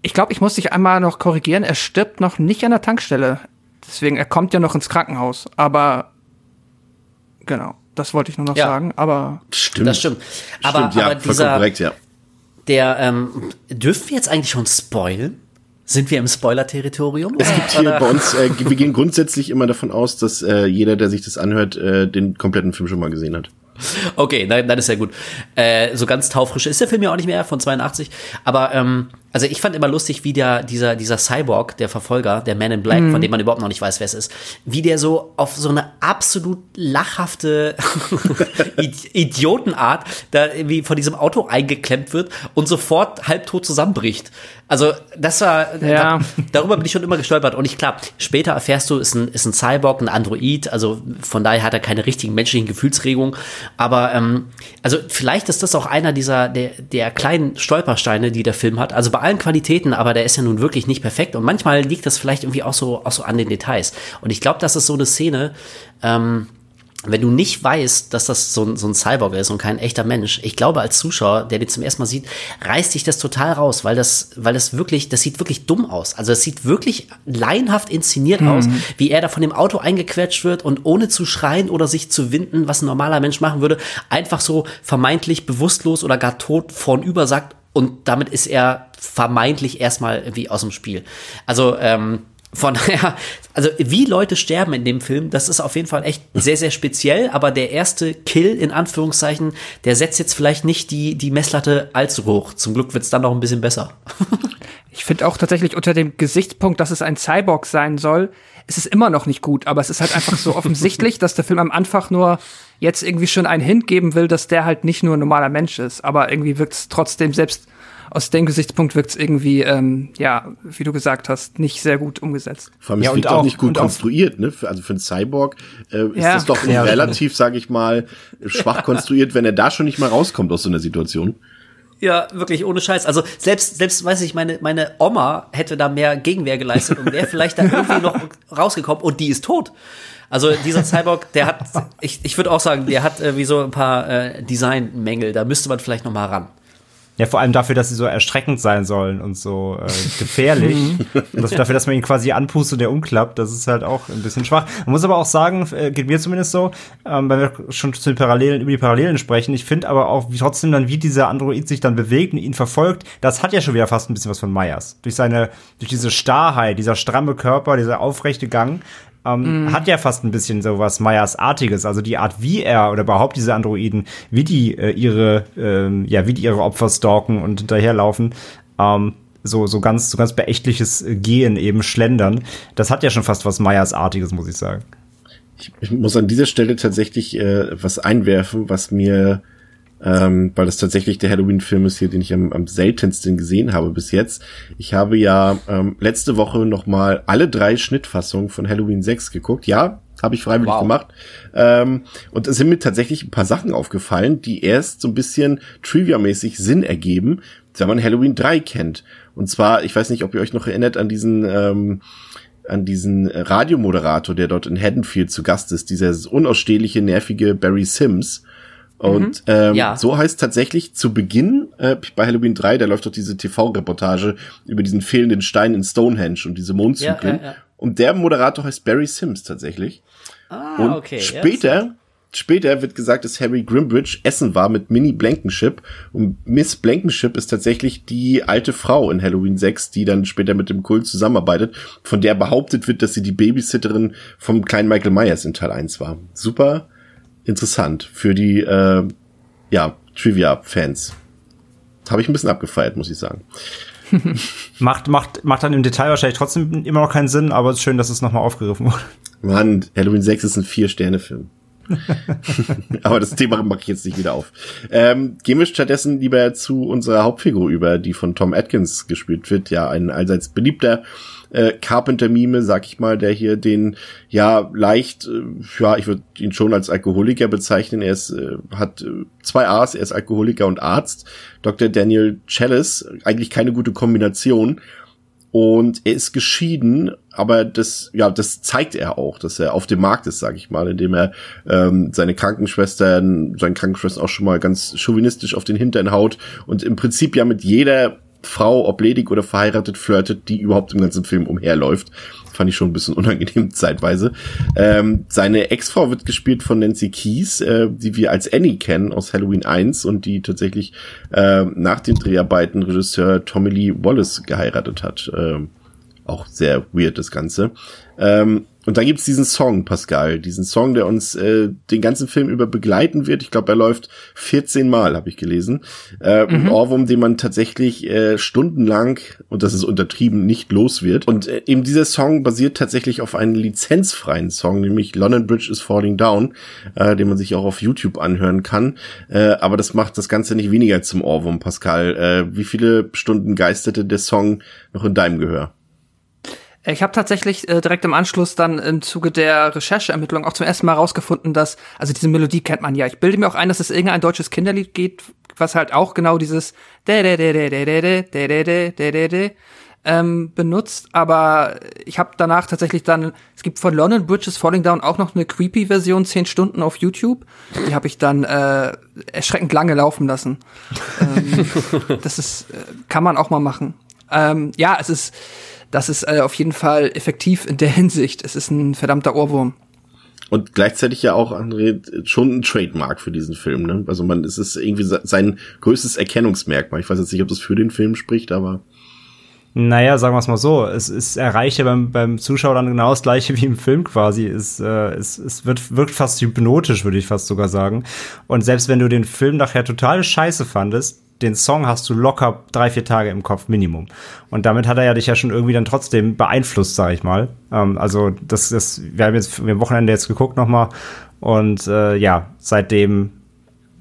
Ich glaube, ich muss dich einmal noch korrigieren. Er stirbt noch nicht an der Tankstelle. Deswegen, er kommt ja noch ins Krankenhaus. Aber genau, das wollte ich nur noch ja. sagen. Aber
stimmt.
Das stimmt. Aber,
stimmt, ja,
aber dieser,
korrekt, ja.
der, ähm, dürfen wir jetzt eigentlich schon spoilen? Sind wir im Spoiler-Territorium?
Es gibt hier bei uns, äh, wir gehen grundsätzlich immer davon aus, dass äh, jeder, der sich das anhört, äh, den kompletten Film schon mal gesehen hat.
Okay, dann, dann ist ja gut. Äh, so ganz taufrisch ist der Film ja auch nicht mehr von 82. Aber ähm, also ich fand immer lustig, wie der, dieser, dieser Cyborg, der Verfolger, der Man in Black, mhm. von dem man überhaupt noch nicht weiß, wer es ist, wie der so auf so eine absolut lachhafte Idiotenart da irgendwie von diesem Auto eingeklemmt wird und sofort halbtot zusammenbricht. Also das war, ja. da, darüber bin ich schon immer gestolpert. Und ich klar, später erfährst du, ist ein, ist ein Cyborg, ein Android, also von daher hat er keine richtigen menschlichen Gefühlsregungen. Aber ähm, also vielleicht ist das auch einer dieser der, der kleinen Stolpersteine, die der Film hat. Also bei allen Qualitäten, aber der ist ja nun wirklich nicht perfekt. Und manchmal liegt das vielleicht irgendwie auch so, auch so an den Details. Und ich glaube, das ist so eine Szene, ähm, wenn du nicht weißt, dass das so ein, so ein Cyborg ist und kein echter Mensch, ich glaube, als Zuschauer, der den zum ersten Mal sieht, reißt dich das total raus, weil das, weil das wirklich, das sieht wirklich dumm aus. Also es sieht wirklich laienhaft inszeniert mhm. aus, wie er da von dem Auto eingequetscht wird und ohne zu schreien oder sich zu winden, was ein normaler Mensch machen würde, einfach so vermeintlich bewusstlos oder gar tot vornüber sagt und damit ist er vermeintlich erstmal irgendwie aus dem Spiel. Also, ähm, von daher, also wie Leute sterben in dem Film, das ist auf jeden Fall echt sehr, sehr speziell, aber der erste Kill in Anführungszeichen, der setzt jetzt vielleicht nicht die, die Messlatte allzu hoch. Zum Glück wird's dann noch ein bisschen besser.
ich finde auch tatsächlich unter dem Gesichtspunkt, dass es ein Cyborg sein soll, ist es immer noch nicht gut, aber es ist halt einfach so offensichtlich, dass der Film am Anfang nur jetzt irgendwie schon einen Hint geben will, dass der halt nicht nur ein normaler Mensch ist, aber irgendwie wirkt es trotzdem selbst aus dem Gesichtspunkt wirkt es irgendwie, ähm, ja, wie du gesagt hast, nicht sehr gut umgesetzt.
Vor allem,
ja,
es wirkt auch nicht gut konstruiert, ne? Also für einen Cyborg äh, ist ja. das doch ja, relativ, sage ich mal, schwach konstruiert, wenn er da schon nicht mal rauskommt aus so einer Situation.
Ja, wirklich ohne Scheiß. Also selbst, selbst weiß ich, meine, meine Oma hätte da mehr Gegenwehr geleistet und wäre vielleicht da irgendwie noch rausgekommen und die ist tot. Also dieser Cyborg, der hat, ich, ich würde auch sagen, der hat äh, wie so ein paar äh, Designmängel. Da müsste man vielleicht noch mal ran.
Ja, vor allem dafür, dass sie so erschreckend sein sollen und so äh, gefährlich. und das, dafür, dass man ihn quasi anpustet und der umklappt, das ist halt auch ein bisschen schwach. Man muss aber auch sagen, äh, geht mir zumindest so, ähm, weil wir schon zu den Parallelen, über die Parallelen sprechen. Ich finde aber auch wie trotzdem dann, wie dieser Android sich dann bewegt und ihn verfolgt, das hat ja schon wieder fast ein bisschen was von Myers. Durch seine, durch diese Starrheit, dieser stramme Körper, dieser aufrechte Gang ähm, mm. hat ja fast ein bisschen so was Meyers-artiges. Also die Art, wie er oder überhaupt diese Androiden, wie die äh, ihre, ähm, ja, wie die ihre Opfer stalken und hinterherlaufen. Ähm, so, so ganz, so ganz beächtliches Gehen eben schlendern. Das hat ja schon fast was Meyers-artiges, muss ich sagen.
Ich, ich muss an dieser Stelle tatsächlich äh, was einwerfen, was mir ähm, weil das tatsächlich der Halloween-Film ist hier, den ich am, am seltensten gesehen habe bis jetzt. Ich habe ja ähm, letzte Woche noch mal alle drei Schnittfassungen von Halloween 6 geguckt. Ja, habe ich freiwillig wow. gemacht. Ähm, und es sind mir tatsächlich ein paar Sachen aufgefallen, die erst so ein bisschen trivia-mäßig Sinn ergeben, wenn man Halloween 3 kennt. Und zwar, ich weiß nicht, ob ihr euch noch erinnert an diesen ähm, an diesen Radiomoderator, der dort in Haddonfield zu Gast ist, dieser unausstehliche, nervige Barry Sims. Und mhm. ähm, ja. so heißt tatsächlich zu Beginn äh, bei Halloween 3, da läuft doch diese TV-Reportage über diesen fehlenden Stein in Stonehenge und diese Mondzyklen. Ja, ja, und der Moderator heißt Barry Sims tatsächlich. Ah, und okay. Später, später wird gesagt, dass Harry Grimbridge essen war mit Minnie Blankenship. Und Miss Blankenship ist tatsächlich die alte Frau in Halloween 6, die dann später mit dem Kult zusammenarbeitet, von der behauptet wird, dass sie die Babysitterin vom kleinen Michael Myers in Teil 1 war. Super interessant für die äh, ja, Trivia-Fans. Habe ich ein bisschen abgefeiert, muss ich sagen.
macht, macht, macht dann im Detail wahrscheinlich trotzdem immer noch keinen Sinn, aber es ist schön, dass es nochmal aufgegriffen wurde.
Mann, Halloween 6 ist ein Vier-Sterne-Film. aber das Thema mache ich jetzt nicht wieder auf. Ähm, gehen wir stattdessen lieber zu unserer Hauptfigur über, die von Tom Atkins gespielt wird. Ja, ein allseits beliebter äh, Carpenter-Mime, sag ich mal, der hier den ja leicht, äh, ja, ich würde ihn schon als Alkoholiker bezeichnen. Er ist, äh, hat äh, zwei A's, er ist Alkoholiker und Arzt. Dr. Daniel Chalice, eigentlich keine gute Kombination. und er ist geschieden, aber das, ja, das zeigt er auch, dass er auf dem Markt ist, sag ich mal, indem er ähm, seine Krankenschwestern, seinen Krankenschwestern auch schon mal ganz chauvinistisch auf den Hintern haut und im Prinzip ja mit jeder Frau, ob ledig oder verheiratet, flirtet, die überhaupt im ganzen Film umherläuft. Fand ich schon ein bisschen unangenehm zeitweise. Ähm, seine Ex-Frau wird gespielt von Nancy Keys, äh, die wir als Annie kennen aus Halloween 1 und die tatsächlich äh, nach den Dreharbeiten Regisseur Tommy Lee Wallace geheiratet hat. Ähm, auch sehr weird das Ganze. Ähm, und da gibt's diesen Song, Pascal, diesen Song, der uns äh, den ganzen Film über begleiten wird. Ich glaube, er läuft 14 Mal, habe ich gelesen. Äh, mhm. Ein Ohrwurm, den man tatsächlich äh, stundenlang, und das ist untertrieben, nicht los wird. Und äh, eben dieser Song basiert tatsächlich auf einem lizenzfreien Song, nämlich London Bridge is Falling Down, äh, den man sich auch auf YouTube anhören kann. Äh, aber das macht das Ganze nicht weniger zum Ohrwurm, Pascal. Äh, wie viele Stunden geisterte der Song noch in deinem Gehör?
Ich habe tatsächlich äh, direkt im Anschluss dann im Zuge der Rechercheermittlung auch zum ersten Mal rausgefunden, dass, also diese Melodie kennt man ja. Ich bilde mir auch ein, dass es irgendein deutsches Kinderlied geht, was halt auch genau dieses ähm, benutzt, aber ich habe danach tatsächlich dann, es gibt von London Bridges Falling Down auch noch eine Creepy-Version, 10 Stunden auf YouTube. Die habe ich dann äh, erschreckend lange laufen lassen. ähm, das ist, äh, kann man auch mal machen. Ähm, ja, es ist, das ist äh, auf jeden Fall effektiv in der Hinsicht. Es ist ein verdammter Ohrwurm.
Und gleichzeitig ja auch, André, schon ein Trademark für diesen Film, ne? Also man, es ist irgendwie sein größtes Erkennungsmerkmal. Ich weiß jetzt nicht, ob das für den Film spricht, aber.
Naja, sagen wir es mal so, es, es erreicht ja beim, beim Zuschauer dann genau das gleiche wie im Film quasi. Es, äh, es, es wird, wirkt fast hypnotisch, würde ich fast sogar sagen. Und selbst wenn du den Film nachher total scheiße fandest, den Song hast du locker drei, vier Tage im Kopf Minimum. Und damit hat er ja dich ja schon irgendwie dann trotzdem beeinflusst, sag ich mal. Ähm, also das, das, wir haben jetzt wir haben Wochenende jetzt geguckt nochmal und äh, ja, seitdem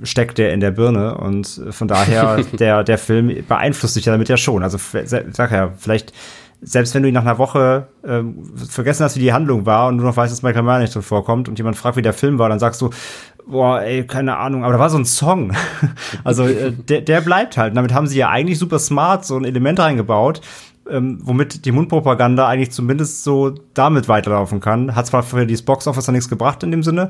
steckt der in der Birne und von daher der der Film beeinflusst dich ja damit ja schon. Also sag ja, vielleicht selbst wenn du ihn nach einer Woche äh, vergessen hast, wie die Handlung war und du noch weißt, dass Michael Mann nicht drin vorkommt und jemand fragt, wie der Film war, dann sagst du, boah, ey, keine Ahnung, aber da war so ein Song. also äh, der, der bleibt halt. Und damit haben sie ja eigentlich super smart so ein Element reingebaut, ähm, womit die Mundpropaganda eigentlich zumindest so damit weiterlaufen kann. Hat zwar für dieses Boxoffice nichts gebracht in dem Sinne,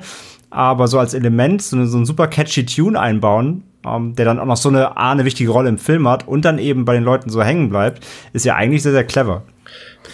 aber so als Element so, so ein super catchy Tune einbauen, ähm, der dann auch noch so eine, A, eine wichtige Rolle im Film hat und dann eben bei den Leuten so hängen bleibt, ist ja eigentlich sehr, sehr clever.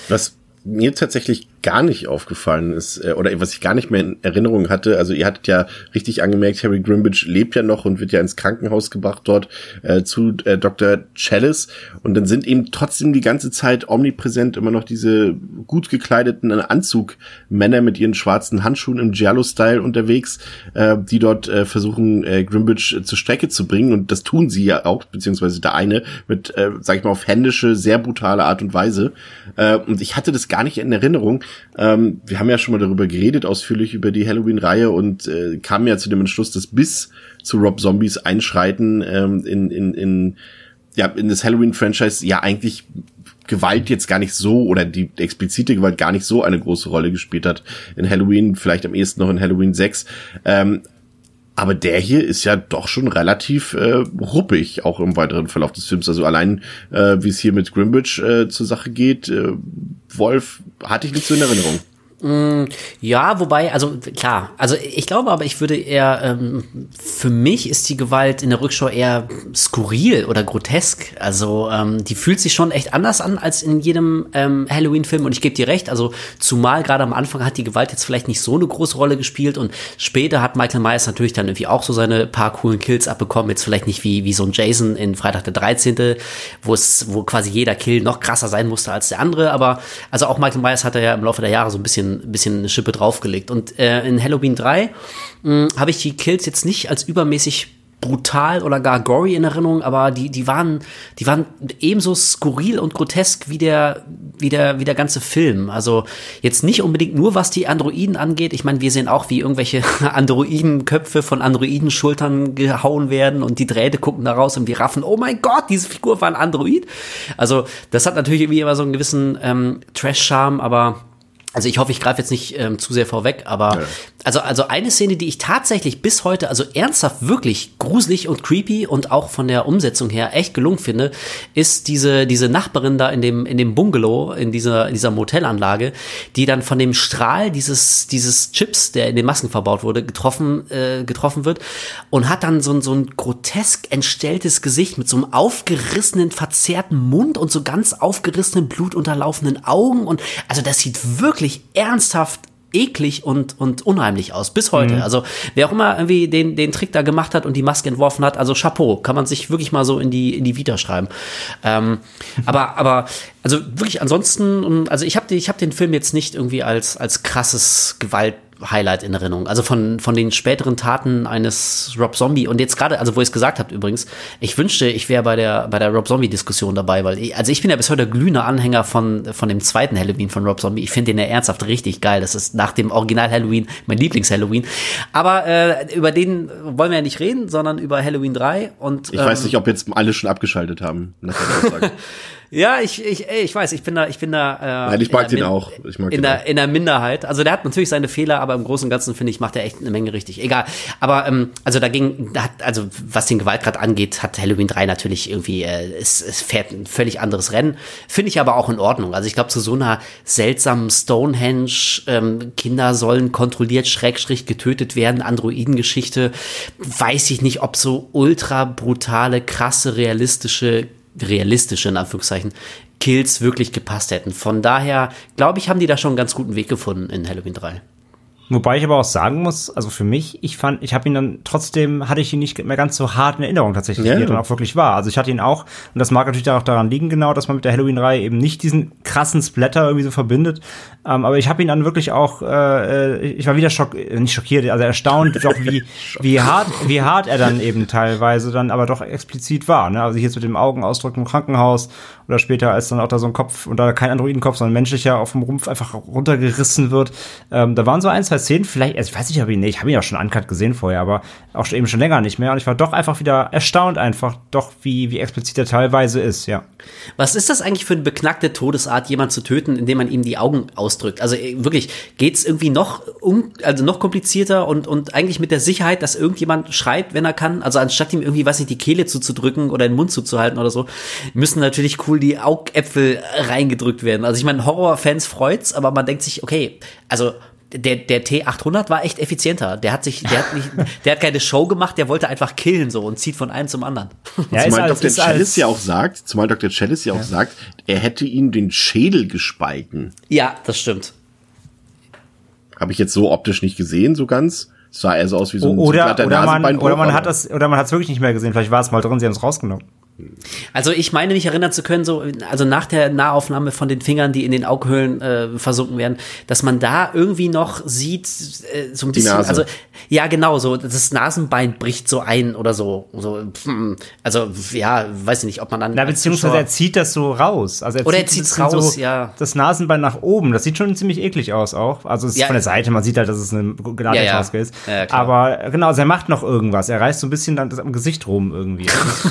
Was mir tatsächlich gar nicht aufgefallen ist, äh, oder was ich gar nicht mehr in Erinnerung hatte, also ihr hattet ja richtig angemerkt, Harry Grimbridge lebt ja noch und wird ja ins Krankenhaus gebracht dort äh, zu äh, Dr. Chalice und dann sind eben trotzdem die ganze Zeit omnipräsent immer noch diese gut gekleideten Anzugmänner mit ihren schwarzen Handschuhen im Giallo-Style unterwegs, äh, die dort äh, versuchen, äh, Grimbridge zur Strecke zu bringen und das tun sie ja auch, beziehungsweise der eine mit, äh, sag ich mal, auf händische, sehr brutale Art und Weise äh, und ich hatte das gar nicht in Erinnerung, ähm, wir haben ja schon mal darüber geredet, ausführlich über die Halloween-Reihe und äh, kamen ja zu dem Entschluss, dass bis zu Rob Zombies einschreiten ähm, in, in, in, ja, in das Halloween-Franchise ja eigentlich Gewalt jetzt gar nicht so oder die explizite Gewalt gar nicht so eine große Rolle gespielt hat in Halloween, vielleicht am ehesten noch in Halloween 6. Ähm, aber der hier ist ja doch schon relativ äh, ruppig, auch im weiteren Verlauf des Films. Also allein, äh, wie es hier mit Grimbridge äh, zur Sache geht, äh, Wolf hatte ich nicht so in Erinnerung.
Mm, ja, wobei, also klar, also ich glaube aber, ich würde eher, ähm, für mich ist die Gewalt in der Rückschau eher skurril oder grotesk. Also ähm, die fühlt sich schon echt anders an als in jedem ähm, Halloween-Film und ich gebe dir recht, also zumal gerade am Anfang hat die Gewalt jetzt vielleicht nicht so eine große Rolle gespielt und später hat Michael Myers natürlich dann irgendwie auch so seine paar coolen Kills abbekommen, jetzt vielleicht nicht wie, wie so ein Jason in Freitag der 13., wo es, wo quasi jeder Kill noch krasser sein musste als der andere, aber also auch Michael Myers hat er ja im Laufe der Jahre so ein bisschen ein bisschen eine Schippe draufgelegt. Und äh, in Halloween 3 habe ich die Kills jetzt nicht als übermäßig brutal oder gar gory in Erinnerung, aber die, die waren, die waren ebenso skurril und grotesk wie der, wie der, wie der ganze Film. Also jetzt nicht unbedingt nur, was die Androiden angeht. Ich meine, wir sehen auch, wie irgendwelche Androidenköpfe von Androidenschultern gehauen werden und die Drähte gucken da raus und wir raffen, oh mein Gott, diese Figur war ein Android. Also das hat natürlich irgendwie immer so einen gewissen ähm, Trash-Charme, aber also ich hoffe, ich greife jetzt nicht ähm, zu sehr vorweg, aber ja. Also, also eine Szene, die ich tatsächlich bis heute, also ernsthaft wirklich gruselig und creepy und auch von der Umsetzung her echt gelungen finde, ist diese, diese Nachbarin da in dem, in dem Bungalow, in dieser, in dieser Motelanlage, die dann von dem Strahl dieses, dieses Chips, der in den Masken verbaut wurde, getroffen, äh, getroffen wird und hat dann so ein, so ein grotesk entstelltes Gesicht mit so einem aufgerissenen, verzerrten Mund und so ganz aufgerissenen, blutunterlaufenden Augen und also das sieht wirklich ernsthaft eklig und, und unheimlich aus, bis heute. Mhm. Also wer auch immer irgendwie den, den Trick da gemacht hat und die Maske entworfen hat, also Chapeau, kann man sich wirklich mal so in die, in die Vita schreiben. Ähm, aber, aber, also wirklich ansonsten, also ich habe ich hab den Film jetzt nicht irgendwie als, als krasses Gewalt Highlight in Erinnerung. Also von, von den späteren Taten eines Rob Zombie und jetzt gerade, also wo ihr es gesagt habt übrigens, ich wünschte, ich wäre bei der, bei der Rob Zombie-Diskussion dabei, weil ich, also ich bin ja bis heute glühender Anhänger von, von dem zweiten Halloween von Rob Zombie. Ich finde den ja ernsthaft richtig geil. Das ist nach dem Original Halloween mein Lieblings-Halloween. Aber äh, über den wollen wir ja nicht reden, sondern über Halloween 3 und.
Ich ähm, weiß nicht, ob jetzt alle schon abgeschaltet haben.
Ja, ich, ich, ey, ich weiß, ich bin da, ich bin da. Äh,
Nein, ich mag den auch. Ich mag
in, der,
auch.
in der Minderheit. Also der hat natürlich seine Fehler, aber im Großen und Ganzen finde ich, macht er echt eine Menge richtig. Egal. Aber ähm, also dagegen, hat, also was den Gewaltgrad angeht, hat Halloween 3 natürlich irgendwie, äh, es, es fährt ein völlig anderes Rennen. Finde ich aber auch in Ordnung. Also ich glaube, zu so einer seltsamen Stonehenge, ähm, Kinder sollen kontrolliert, Schrägstrich getötet werden, Androidengeschichte, weiß ich nicht, ob so ultra brutale, krasse, realistische realistische, in Anführungszeichen, Kills wirklich gepasst hätten. Von daher, glaube ich, haben die da schon einen ganz guten Weg gefunden in Halloween 3.
Wobei ich aber auch sagen muss, also für mich, ich fand, ich habe ihn dann trotzdem, hatte ich ihn nicht mehr ganz so hart in Erinnerung tatsächlich, ja. wie er dann auch wirklich war. Also ich hatte ihn auch, und das mag natürlich auch daran liegen, genau, dass man mit der Halloween-Reihe eben nicht diesen krassen Splatter irgendwie so verbindet. Ähm, aber ich habe ihn dann wirklich auch, äh, äh ich war wieder schock, äh, nicht schockiert, also erstaunt, doch wie, wie hart, wie hart er dann eben teilweise dann aber doch explizit war. Ne? Also hier jetzt mit dem Augenausdruck im Krankenhaus oder später, als dann auch da so ein Kopf, und da kein Androidenkopf, sondern menschlicher auf dem Rumpf einfach runtergerissen wird. Ähm, da waren so ein, zwei Szenen, vielleicht, also ich weiß nicht, ob ich, nee, ich habe ihn ja schon uncut gesehen vorher, aber auch eben schon länger nicht mehr. Und ich war doch einfach wieder erstaunt einfach, doch wie, wie explizit er teilweise ist, ja.
Was ist das eigentlich für eine beknackte Todesart, jemand zu töten, indem man ihm die Augen ausdrückt? Also äh, wirklich, geht's irgendwie noch um, also noch komplizierter und, und eigentlich mit der Sicherheit, dass irgendjemand schreibt, wenn er kann? Also anstatt ihm irgendwie, was nicht, die Kehle zuzudrücken oder den Mund zuzuhalten oder so, müssen natürlich cool die Augäpfel reingedrückt werden. Also ich meine, Horrorfans freut's, aber man denkt sich, okay, also der, der T800 war echt effizienter. Der hat sich, der hat nicht, der hat keine Show gemacht, der wollte einfach killen so und zieht von einem zum anderen.
Ja, zumal Dr. Chalice ja auch sagt, zumal Dr. Chalice ja auch ja. sagt, er hätte ihm den Schädel gespalten.
Ja, das stimmt.
Habe ich jetzt so optisch nicht gesehen, so ganz. Es sah eher so aus wie so ein
oder, so oder man, oder man hat das, oder man hat es wirklich nicht mehr gesehen. Vielleicht war es mal drin, sie haben es rausgenommen.
Also ich meine mich erinnern zu können, so also nach der Nahaufnahme von den Fingern, die in den Aughöhlen äh, versunken werden, dass man da irgendwie noch sieht, äh, so ein bisschen, also ja genau, so das Nasenbein bricht so ein oder so, so also ja, weiß ich nicht, ob man dann
Na beziehungsweise er zieht das so raus, also
er oder zieht es raus,
so
ja,
das Nasenbein nach oben, das sieht schon ziemlich eklig aus auch, also es ist ja, von der Seite, man sieht halt, dass es eine Granatmaske ja, ja. ist, ja, aber genau, also er macht noch irgendwas, er reißt so ein bisschen dann das am Gesicht rum irgendwie.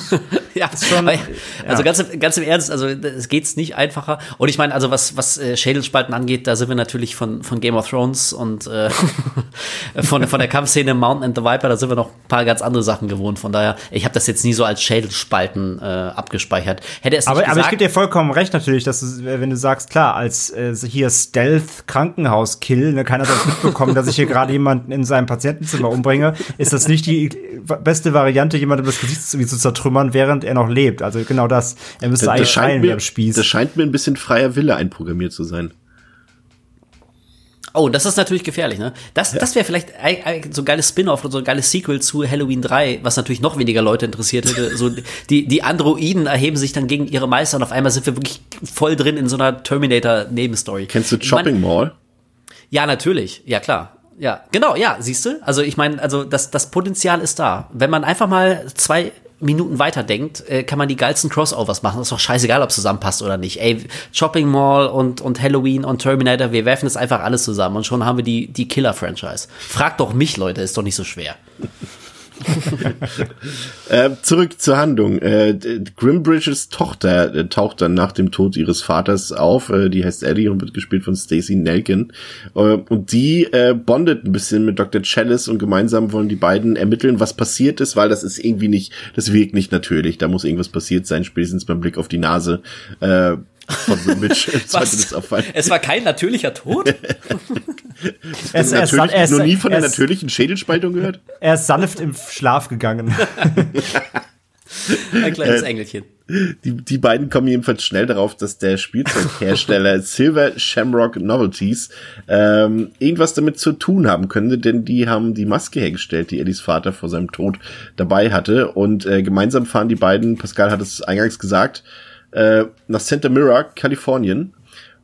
ja, schon, also ja. ganz, ganz im Ernst, also es geht's nicht einfacher. Und ich meine, also was, was äh, Schädelspalten angeht, da sind wir natürlich von, von Game of Thrones und äh, von, von der Kampfszene Mountain and the Viper, da sind wir noch ein paar ganz andere Sachen gewohnt. Von daher, ich habe das jetzt nie so als Schädelspalten äh, abgespeichert. Hätte es
aber, aber ich gebe dir vollkommen recht natürlich, dass du, wenn du sagst, klar, als äh, hier Stealth-Krankenhaus-Kill, ne, keiner hat mitbekommen, dass ich hier gerade jemanden in seinem Patientenzimmer umbringe, ist das nicht die beste Variante, jemandem das Gesicht zu zertrümmern, während er noch lebt. Also genau das. Er müsste das, eigentlich
das mir, am Spieß. Das scheint mir ein bisschen freier Wille einprogrammiert zu sein.
Oh, das ist natürlich gefährlich, ne? Das, ja. das wäre vielleicht so ein geiles Spin-off oder so ein geiles Sequel zu Halloween 3, was natürlich noch weniger Leute interessiert hätte. So, die, die Androiden erheben sich dann gegen ihre Meister und auf einmal sind wir wirklich voll drin in so einer Terminator-Nebenstory.
Kennst du Shopping Mall?
Ja, natürlich. Ja, klar. Ja, genau, ja, siehst du? Also ich meine, also das, das Potenzial ist da. Wenn man einfach mal zwei Minuten weiter denkt, äh, kann man die geilsten Crossovers machen. ist doch scheißegal, ob es zusammenpasst oder nicht. Ey, Shopping Mall und, und Halloween und Terminator, wir werfen das einfach alles zusammen und schon haben wir die, die Killer-Franchise. Fragt doch mich, Leute, ist doch nicht so schwer.
äh, zurück zur Handlung. Äh, Grimbridges Tochter äh, taucht dann nach dem Tod ihres Vaters auf. Äh, die heißt Ellie und wird gespielt von Stacey Nelkin. Äh, und die äh, bondet ein bisschen mit Dr. Chalice und gemeinsam wollen die beiden ermitteln, was passiert ist, weil das ist irgendwie nicht, das wirkt nicht natürlich. Da muss irgendwas passiert sein, spätestens beim Blick auf die Nase. Von Mitch
Was? Es war kein natürlicher Tod?
es, er, natürlich, er, noch nie von der natürlichen Schädelspaltung gehört?
Er ist sanft im Schlaf gegangen.
Ein kleines äh, Engelchen.
Die, die beiden kommen jedenfalls schnell darauf, dass der Spielzeughersteller Silver Shamrock Novelties ähm, irgendwas damit zu tun haben könnte, denn die haben die Maske hergestellt, die Eddies Vater vor seinem Tod dabei hatte. Und äh, gemeinsam fahren die beiden, Pascal hat es eingangs gesagt, äh, nach Santa Mira, Kalifornien.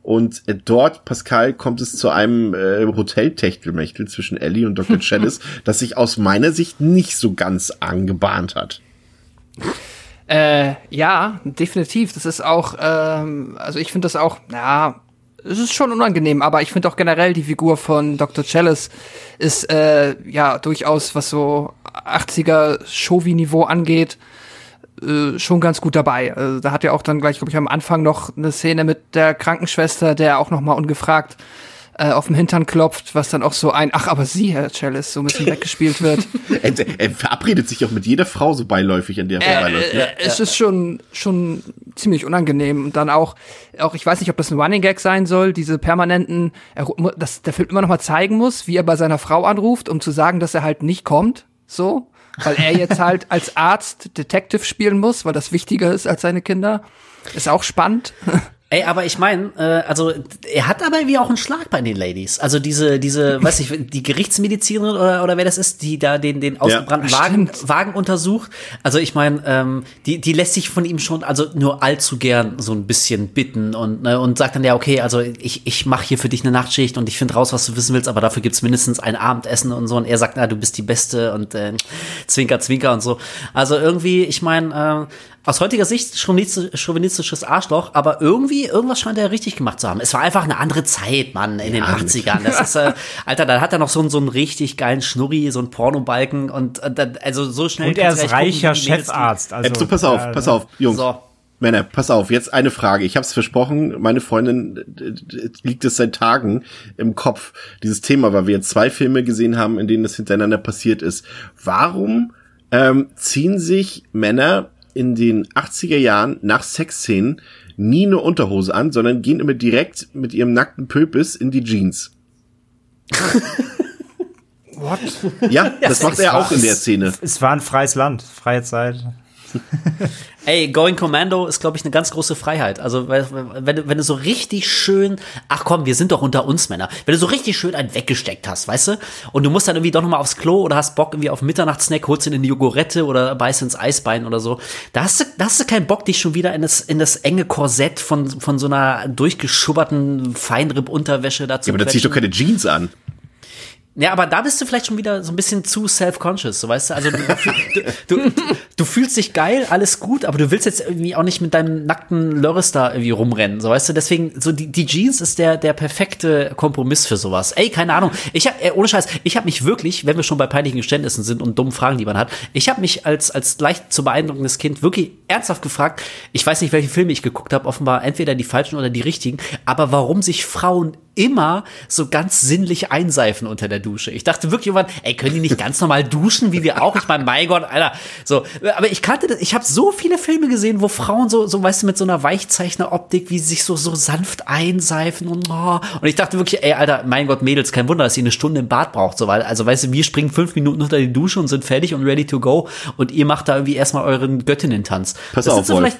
Und äh, dort, Pascal, kommt es zu einem äh, Hoteltechtelmechtel zwischen Ellie und Dr. Chalice, das sich aus meiner Sicht nicht so ganz angebahnt hat.
Äh, ja, definitiv. Das ist auch, ähm, also ich finde das auch, ja, es ist schon unangenehm, aber ich finde auch generell die Figur von Dr. Chalice ist äh, ja durchaus, was so 80er Shovi-Niveau angeht, äh, schon ganz gut dabei. Also, da hat er auch dann gleich, glaube ich, am Anfang noch eine Szene mit der Krankenschwester, der auch noch mal ungefragt äh, auf dem Hintern klopft, was dann auch so ein, ach, aber sie, Herr Chalice, so ein bisschen weggespielt wird.
er, er, verabredet sich auch mit jeder Frau so beiläufig, an der er vorbeiläuft.
Äh, äh, es ist schon, schon ziemlich unangenehm. Und dann auch, auch, ich weiß nicht, ob das ein Running Gag sein soll, diese permanenten, er, dass der Film immer noch mal zeigen muss, wie er bei seiner Frau anruft, um zu sagen, dass er halt nicht kommt. So weil er jetzt halt als Arzt Detective spielen muss, weil das wichtiger ist als seine Kinder. Ist auch spannend.
Ey, aber ich meine, äh, also er hat aber wie auch einen Schlag bei den Ladies. Also diese, diese, weiß ich, die Gerichtsmedizinerin oder, oder wer das ist, die da den, den ausgebrannten ja, Wagen, Wagen untersucht. Also ich meine, ähm, die, die lässt sich von ihm schon also nur allzu gern so ein bisschen bitten und, ne, und sagt dann ja, okay, also ich, ich mache hier für dich eine Nachtschicht und ich finde raus, was du wissen willst, aber dafür gibt's mindestens ein Abendessen und so. Und er sagt, na, du bist die Beste und äh, Zwinker, Zwinker und so. Also irgendwie, ich meine, äh, aus heutiger Sicht chauvinistisches Arschloch, aber irgendwie, irgendwas scheint er richtig gemacht zu haben. Es war einfach eine andere Zeit, Mann, in ja, den 80ern. Das ist, äh, Alter, da hat er noch so, einen so einen richtig geilen Schnurri, so einen Pornobalken und äh, also so schnell.
Und er ist reicher gucken, Chefarzt.
Also, also, pass auf, pass auf, Jungs. So. Männer, pass auf, jetzt eine Frage. Ich habe es versprochen, meine Freundin liegt es seit Tagen im Kopf, dieses Thema, weil wir jetzt zwei Filme gesehen haben, in denen das hintereinander passiert ist. Warum ähm, ziehen sich Männer in den 80er Jahren nach Sexszenen nie eine Unterhose an, sondern gehen immer direkt mit ihrem nackten Pöpis in die Jeans.
What?
Ja, das macht er auch in der Szene.
Es war ein freies Land, freie Zeit.
Ey, Going Commando ist, glaube ich, eine ganz große Freiheit. Also, wenn du, wenn du so richtig schön, ach komm, wir sind doch unter uns Männer, wenn du so richtig schön einen weggesteckt hast, weißt du, und du musst dann irgendwie doch nochmal aufs Klo oder hast Bock irgendwie auf Mitternachtssnack, holst dir eine Jogurette oder beißt ins Eisbein oder so, da hast du, da hast du keinen Bock, dich schon wieder in das, in das enge Korsett von, von so einer durchgeschubberten Feinripp-Unterwäsche dazu.
Ja, aber da zieh ich doch keine Jeans an.
Ja, aber da bist du vielleicht schon wieder so ein bisschen zu self-conscious, so weißt du? Also du, du, du, fühlst dich geil, alles gut, aber du willst jetzt irgendwie auch nicht mit deinem nackten Lörres da irgendwie rumrennen, so weißt du? Deswegen, so die, die Jeans ist der, der perfekte Kompromiss für sowas. Ey, keine Ahnung. Ich hab, äh, ohne Scheiß, ich habe mich wirklich, wenn wir schon bei peinlichen Geständnissen sind und dummen Fragen, die man hat, ich habe mich als, als leicht zu beeindruckendes Kind wirklich ernsthaft gefragt, ich weiß nicht, welche Filme ich geguckt habe, offenbar entweder die falschen oder die richtigen, aber warum sich Frauen immer so ganz sinnlich einseifen unter der Dusche. Ich dachte wirklich irgendwann, ey, können die nicht ganz normal duschen, wie wir auch? Ich meine, mein Gott, Alter. So, aber ich kannte das, ich habe so viele Filme gesehen, wo Frauen so, so, weißt du, mit so einer Weichzeichner-Optik, wie sie sich so, so sanft einseifen und, oh. und ich dachte wirklich, ey, Alter, mein Gott, Mädels, kein Wunder, dass ihr eine Stunde im Bad braucht, so, weil, also, weißt du, wir springen fünf Minuten unter die Dusche und sind fertig und ready to go und ihr macht da irgendwie erstmal euren Göttinnen-Tanz.
Pass das auf, so Wolf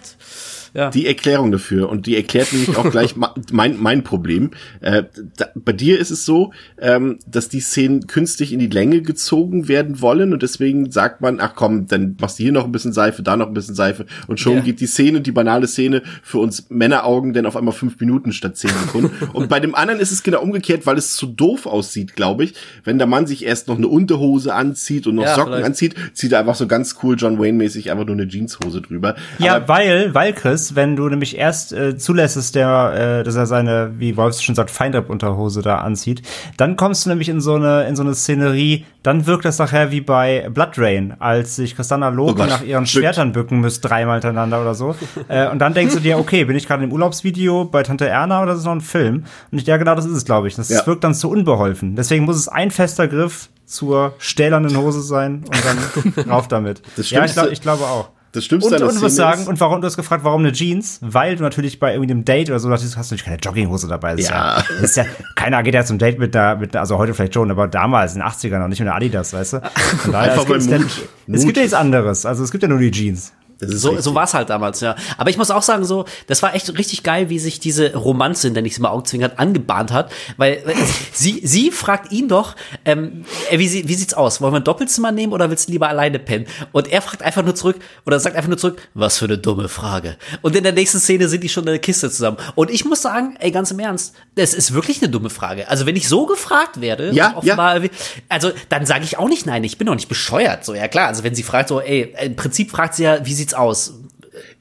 ja. die Erklärung dafür. Und die erklärt nämlich auch gleich mein, mein Problem. Äh, da, bei dir ist es so, ähm, dass die Szenen künstlich in die Länge gezogen werden wollen und deswegen sagt man, ach komm, dann machst du hier noch ein bisschen Seife, da noch ein bisschen Seife und schon ja. geht die Szene, die banale Szene für uns Männeraugen dann auf einmal fünf Minuten statt zehn Sekunden. und bei dem anderen ist es genau umgekehrt, weil es zu doof aussieht, glaube ich, wenn der Mann sich erst noch eine Unterhose anzieht und noch ja, Socken vielleicht. anzieht, zieht er einfach so ganz cool John Wayne mäßig einfach nur eine Jeanshose drüber.
Ja, Aber weil, weil Chris, ist, wenn du nämlich erst äh, zulässest, der, äh, dass er seine, wie Wolf schon sagt, Feinripp-Unterhose da anzieht. Dann kommst du nämlich in so eine, in so eine Szenerie, dann wirkt das nachher wie bei Blood Rain, als sich Christina Lobe oh nach ihren Schwertern bücken müsste, dreimal hintereinander oder so. äh, und dann denkst du dir, okay, bin ich gerade im Urlaubsvideo bei Tante Erna oder ist es noch ein Film? Und ich, ja, genau das ist es, glaube ich. Das ja. wirkt dann zu unbeholfen. Deswegen muss es ein fester Griff zur stählernen Hose sein und dann rauf damit. ja, ich, glaub, ich glaube auch.
Das Schlimmste
und, und was sagen, und warum du hast gefragt, warum eine Jeans? Weil du natürlich bei irgendwie einem Date oder so hast, hast du natürlich keine Jogginghose dabei. Das ja. Ist ja, ist ja, keiner geht ja zum Date mit der, mit, also heute vielleicht schon, aber damals in den 80ern noch nicht mit der Adidas, weißt du? Von daher, es, gibt, es gibt ja nichts anderes. Also es gibt ja nur die Jeans
so so war es halt damals, ja. Aber ich muss auch sagen, so, das war echt richtig geil, wie sich diese Romanze, nenne ich es mal Augenzwinkern, angebahnt hat. Weil, weil sie, sie fragt ihn doch, ähm, äh, wie, sie, wie sieht's aus? Wollen wir ein Doppelzimmer nehmen oder willst du lieber alleine pennen? Und er fragt einfach nur zurück, oder sagt einfach nur zurück, was für eine dumme Frage. Und in der nächsten Szene sind die schon in der Kiste zusammen. Und ich muss sagen, ey, ganz im Ernst, das ist wirklich eine dumme Frage. Also wenn ich so gefragt werde,
ja, offenbar, ja.
also dann sage ich auch nicht nein, ich bin doch nicht bescheuert. So, ja klar, also wenn sie fragt, so, ey, im Prinzip fragt sie ja, wie sieht's aus?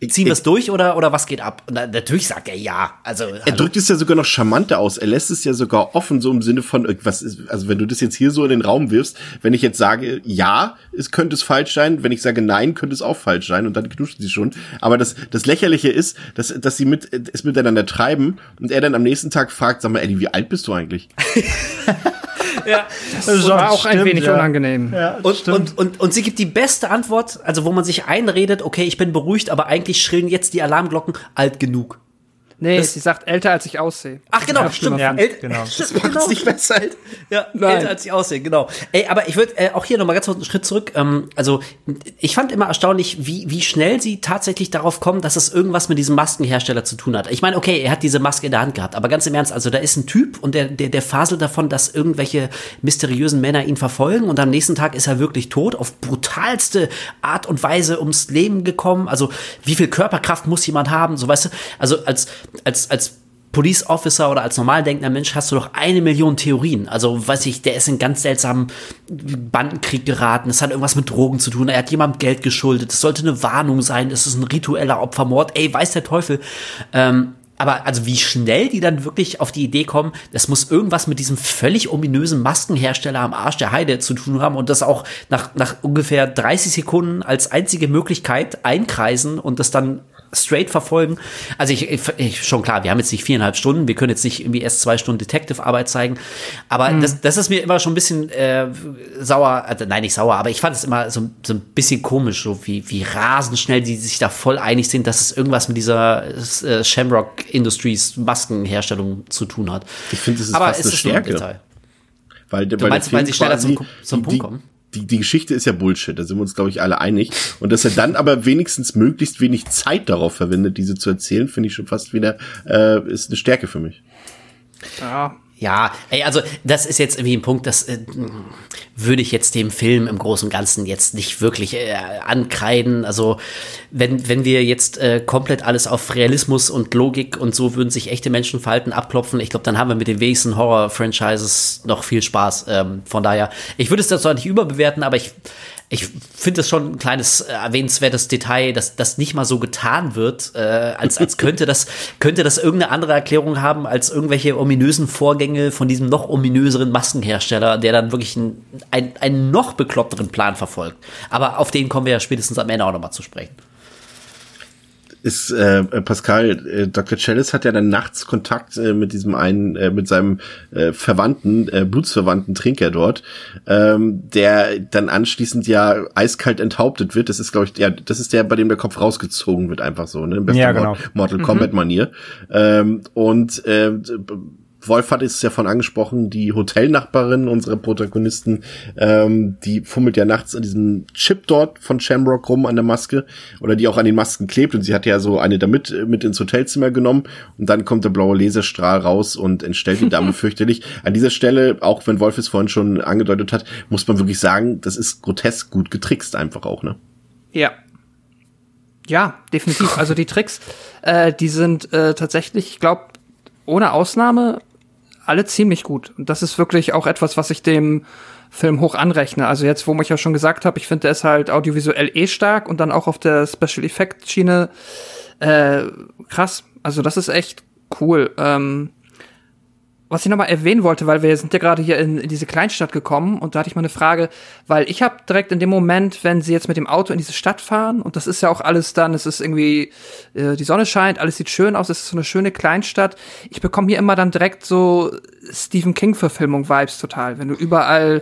Ziehen wir es durch oder, oder was geht ab? Und dann, natürlich sagt er ja. Also,
er hallo. drückt es ja sogar noch charmanter aus. Er lässt es ja sogar offen, so im Sinne von, was ist, also wenn du das jetzt hier so in den Raum wirfst, wenn ich jetzt sage, ja, es könnte es falsch sein, wenn ich sage nein, könnte es auch falsch sein und dann knuschen sie schon. Aber das, das Lächerliche ist, dass, dass sie mit, es miteinander treiben und er dann am nächsten Tag fragt, sag mal, Eddie, wie alt bist du eigentlich?
ja, das war auch stimmt, ein wenig ja. unangenehm.
Ja, und, und, und, und sie gibt die beste Antwort, also wo man sich einredet, okay, ich bin beruhigt, aber eigentlich schrillen jetzt die Alarmglocken alt genug.
Nee, das sie sagt älter als ich aussehe.
Ach genau, stimmt. Ja,
El genau. Das macht genau. nicht besser.
Ja, Nein. älter als ich aussehe, genau. Ey, aber ich würde äh, auch hier noch mal ganz kurz einen Schritt zurück. Ähm, also ich fand immer erstaunlich, wie wie schnell sie tatsächlich darauf kommen, dass es irgendwas mit diesem Maskenhersteller zu tun hat. Ich meine, okay, er hat diese Maske in der Hand gehabt, aber ganz im Ernst, also da ist ein Typ und der der der faselt davon, dass irgendwelche mysteriösen Männer ihn verfolgen und am nächsten Tag ist er wirklich tot auf brutalste Art und Weise ums Leben gekommen. Also wie viel Körperkraft muss jemand haben? So weißt du, also als als, als Police Officer oder als normal denkender Mensch hast du doch eine Million Theorien. Also, weiß ich, der ist in ganz seltsamen Bandenkrieg geraten. Es hat irgendwas mit Drogen zu tun. Er hat jemandem Geld geschuldet. Es sollte eine Warnung sein. Es ist ein ritueller Opfermord. Ey, weiß der Teufel. Ähm, aber also wie schnell die dann wirklich auf die Idee kommen, das muss irgendwas mit diesem völlig ominösen Maskenhersteller am Arsch der Heide zu tun haben und das auch nach, nach ungefähr 30 Sekunden als einzige Möglichkeit einkreisen und das dann straight verfolgen. Also ich, ich, schon klar, wir haben jetzt nicht viereinhalb Stunden, wir können jetzt nicht irgendwie erst zwei Stunden Detective-Arbeit zeigen, aber mhm. das, das ist mir immer schon ein bisschen äh, sauer, also nein, nicht sauer, aber ich fand es immer so, so ein bisschen komisch, so wie, wie rasend schnell die sich da voll einig sind, dass es irgendwas mit dieser äh, Shamrock Industries Maskenherstellung zu tun hat.
Ich finde, das ist aber fast eine Stärke.
Weil, weil meinst, weil sie schneller zum, zum Punkt kommen?
Die, die Geschichte ist ja Bullshit, da sind wir uns, glaube ich, alle einig. Und dass er dann aber wenigstens möglichst wenig Zeit darauf verwendet, diese zu erzählen, finde ich schon fast wieder, äh, ist eine Stärke für mich.
Ja, ja, ey, also das ist jetzt irgendwie ein Punkt, das äh, würde ich jetzt dem Film im Großen und Ganzen jetzt nicht wirklich äh, ankreiden. Also wenn, wenn wir jetzt äh, komplett alles auf Realismus und Logik und so würden sich echte Menschen verhalten, abklopfen, ich glaube, dann haben wir mit den wenigsten Horror-Franchises noch viel Spaß. Ähm, von daher, ich würde es zwar nicht überbewerten, aber ich ich finde es schon ein kleines äh, erwähnenswertes Detail, dass das nicht mal so getan wird, äh, als, als könnte das, könnte das irgendeine andere Erklärung haben als irgendwelche ominösen Vorgänge von diesem noch ominöseren Maskenhersteller, der dann wirklich einen, einen, einen noch bekloppteren Plan verfolgt. Aber auf den kommen wir ja spätestens am Ende auch nochmal zu sprechen
ist äh, Pascal, äh, Dr. Chalice hat ja dann nachts Kontakt äh, mit diesem einen, äh, mit seinem äh, Verwandten, äh, Blutsverwandten Trinker dort, ähm, der dann anschließend ja eiskalt enthauptet wird. Das ist, glaube ich, der, das ist der, bei dem der Kopf rausgezogen wird, einfach so, ne?
ja, genau.
Mortal Kombat Manier. Mhm. Ähm, und äh, Wolf hat es ja von angesprochen, die Hotelnachbarin unserer Protagonisten, ähm, die fummelt ja nachts an diesem Chip dort von Shamrock rum an der Maske oder die auch an den Masken klebt und sie hat ja so eine damit äh, mit ins Hotelzimmer genommen und dann kommt der blaue Laserstrahl raus und entstellt die Dame fürchterlich. An dieser Stelle, auch wenn Wolf es vorhin schon angedeutet hat, muss man wirklich sagen, das ist grotesk gut getrickst einfach auch, ne?
Ja, ja, definitiv. Also die Tricks, äh, die sind äh, tatsächlich, ich glaube, ohne Ausnahme alle ziemlich gut. Und das ist wirklich auch etwas, was ich dem Film hoch anrechne. Also jetzt, wo ich ja schon gesagt habe, ich finde, der ist halt audiovisuell eh stark und dann auch auf der Special Effect Schiene Äh, krass. Also das ist echt cool. Ähm, was ich nochmal erwähnen wollte, weil wir sind ja gerade hier in, in, diese Kleinstadt gekommen und da hatte ich mal eine Frage, weil ich habe direkt in dem Moment, wenn sie jetzt mit dem Auto in diese Stadt fahren und das ist ja auch alles dann, es ist irgendwie, äh, die Sonne scheint, alles sieht schön aus, es ist so eine schöne Kleinstadt. Ich bekomme hier immer dann direkt so Stephen King-Verfilmung-Vibes total, wenn du überall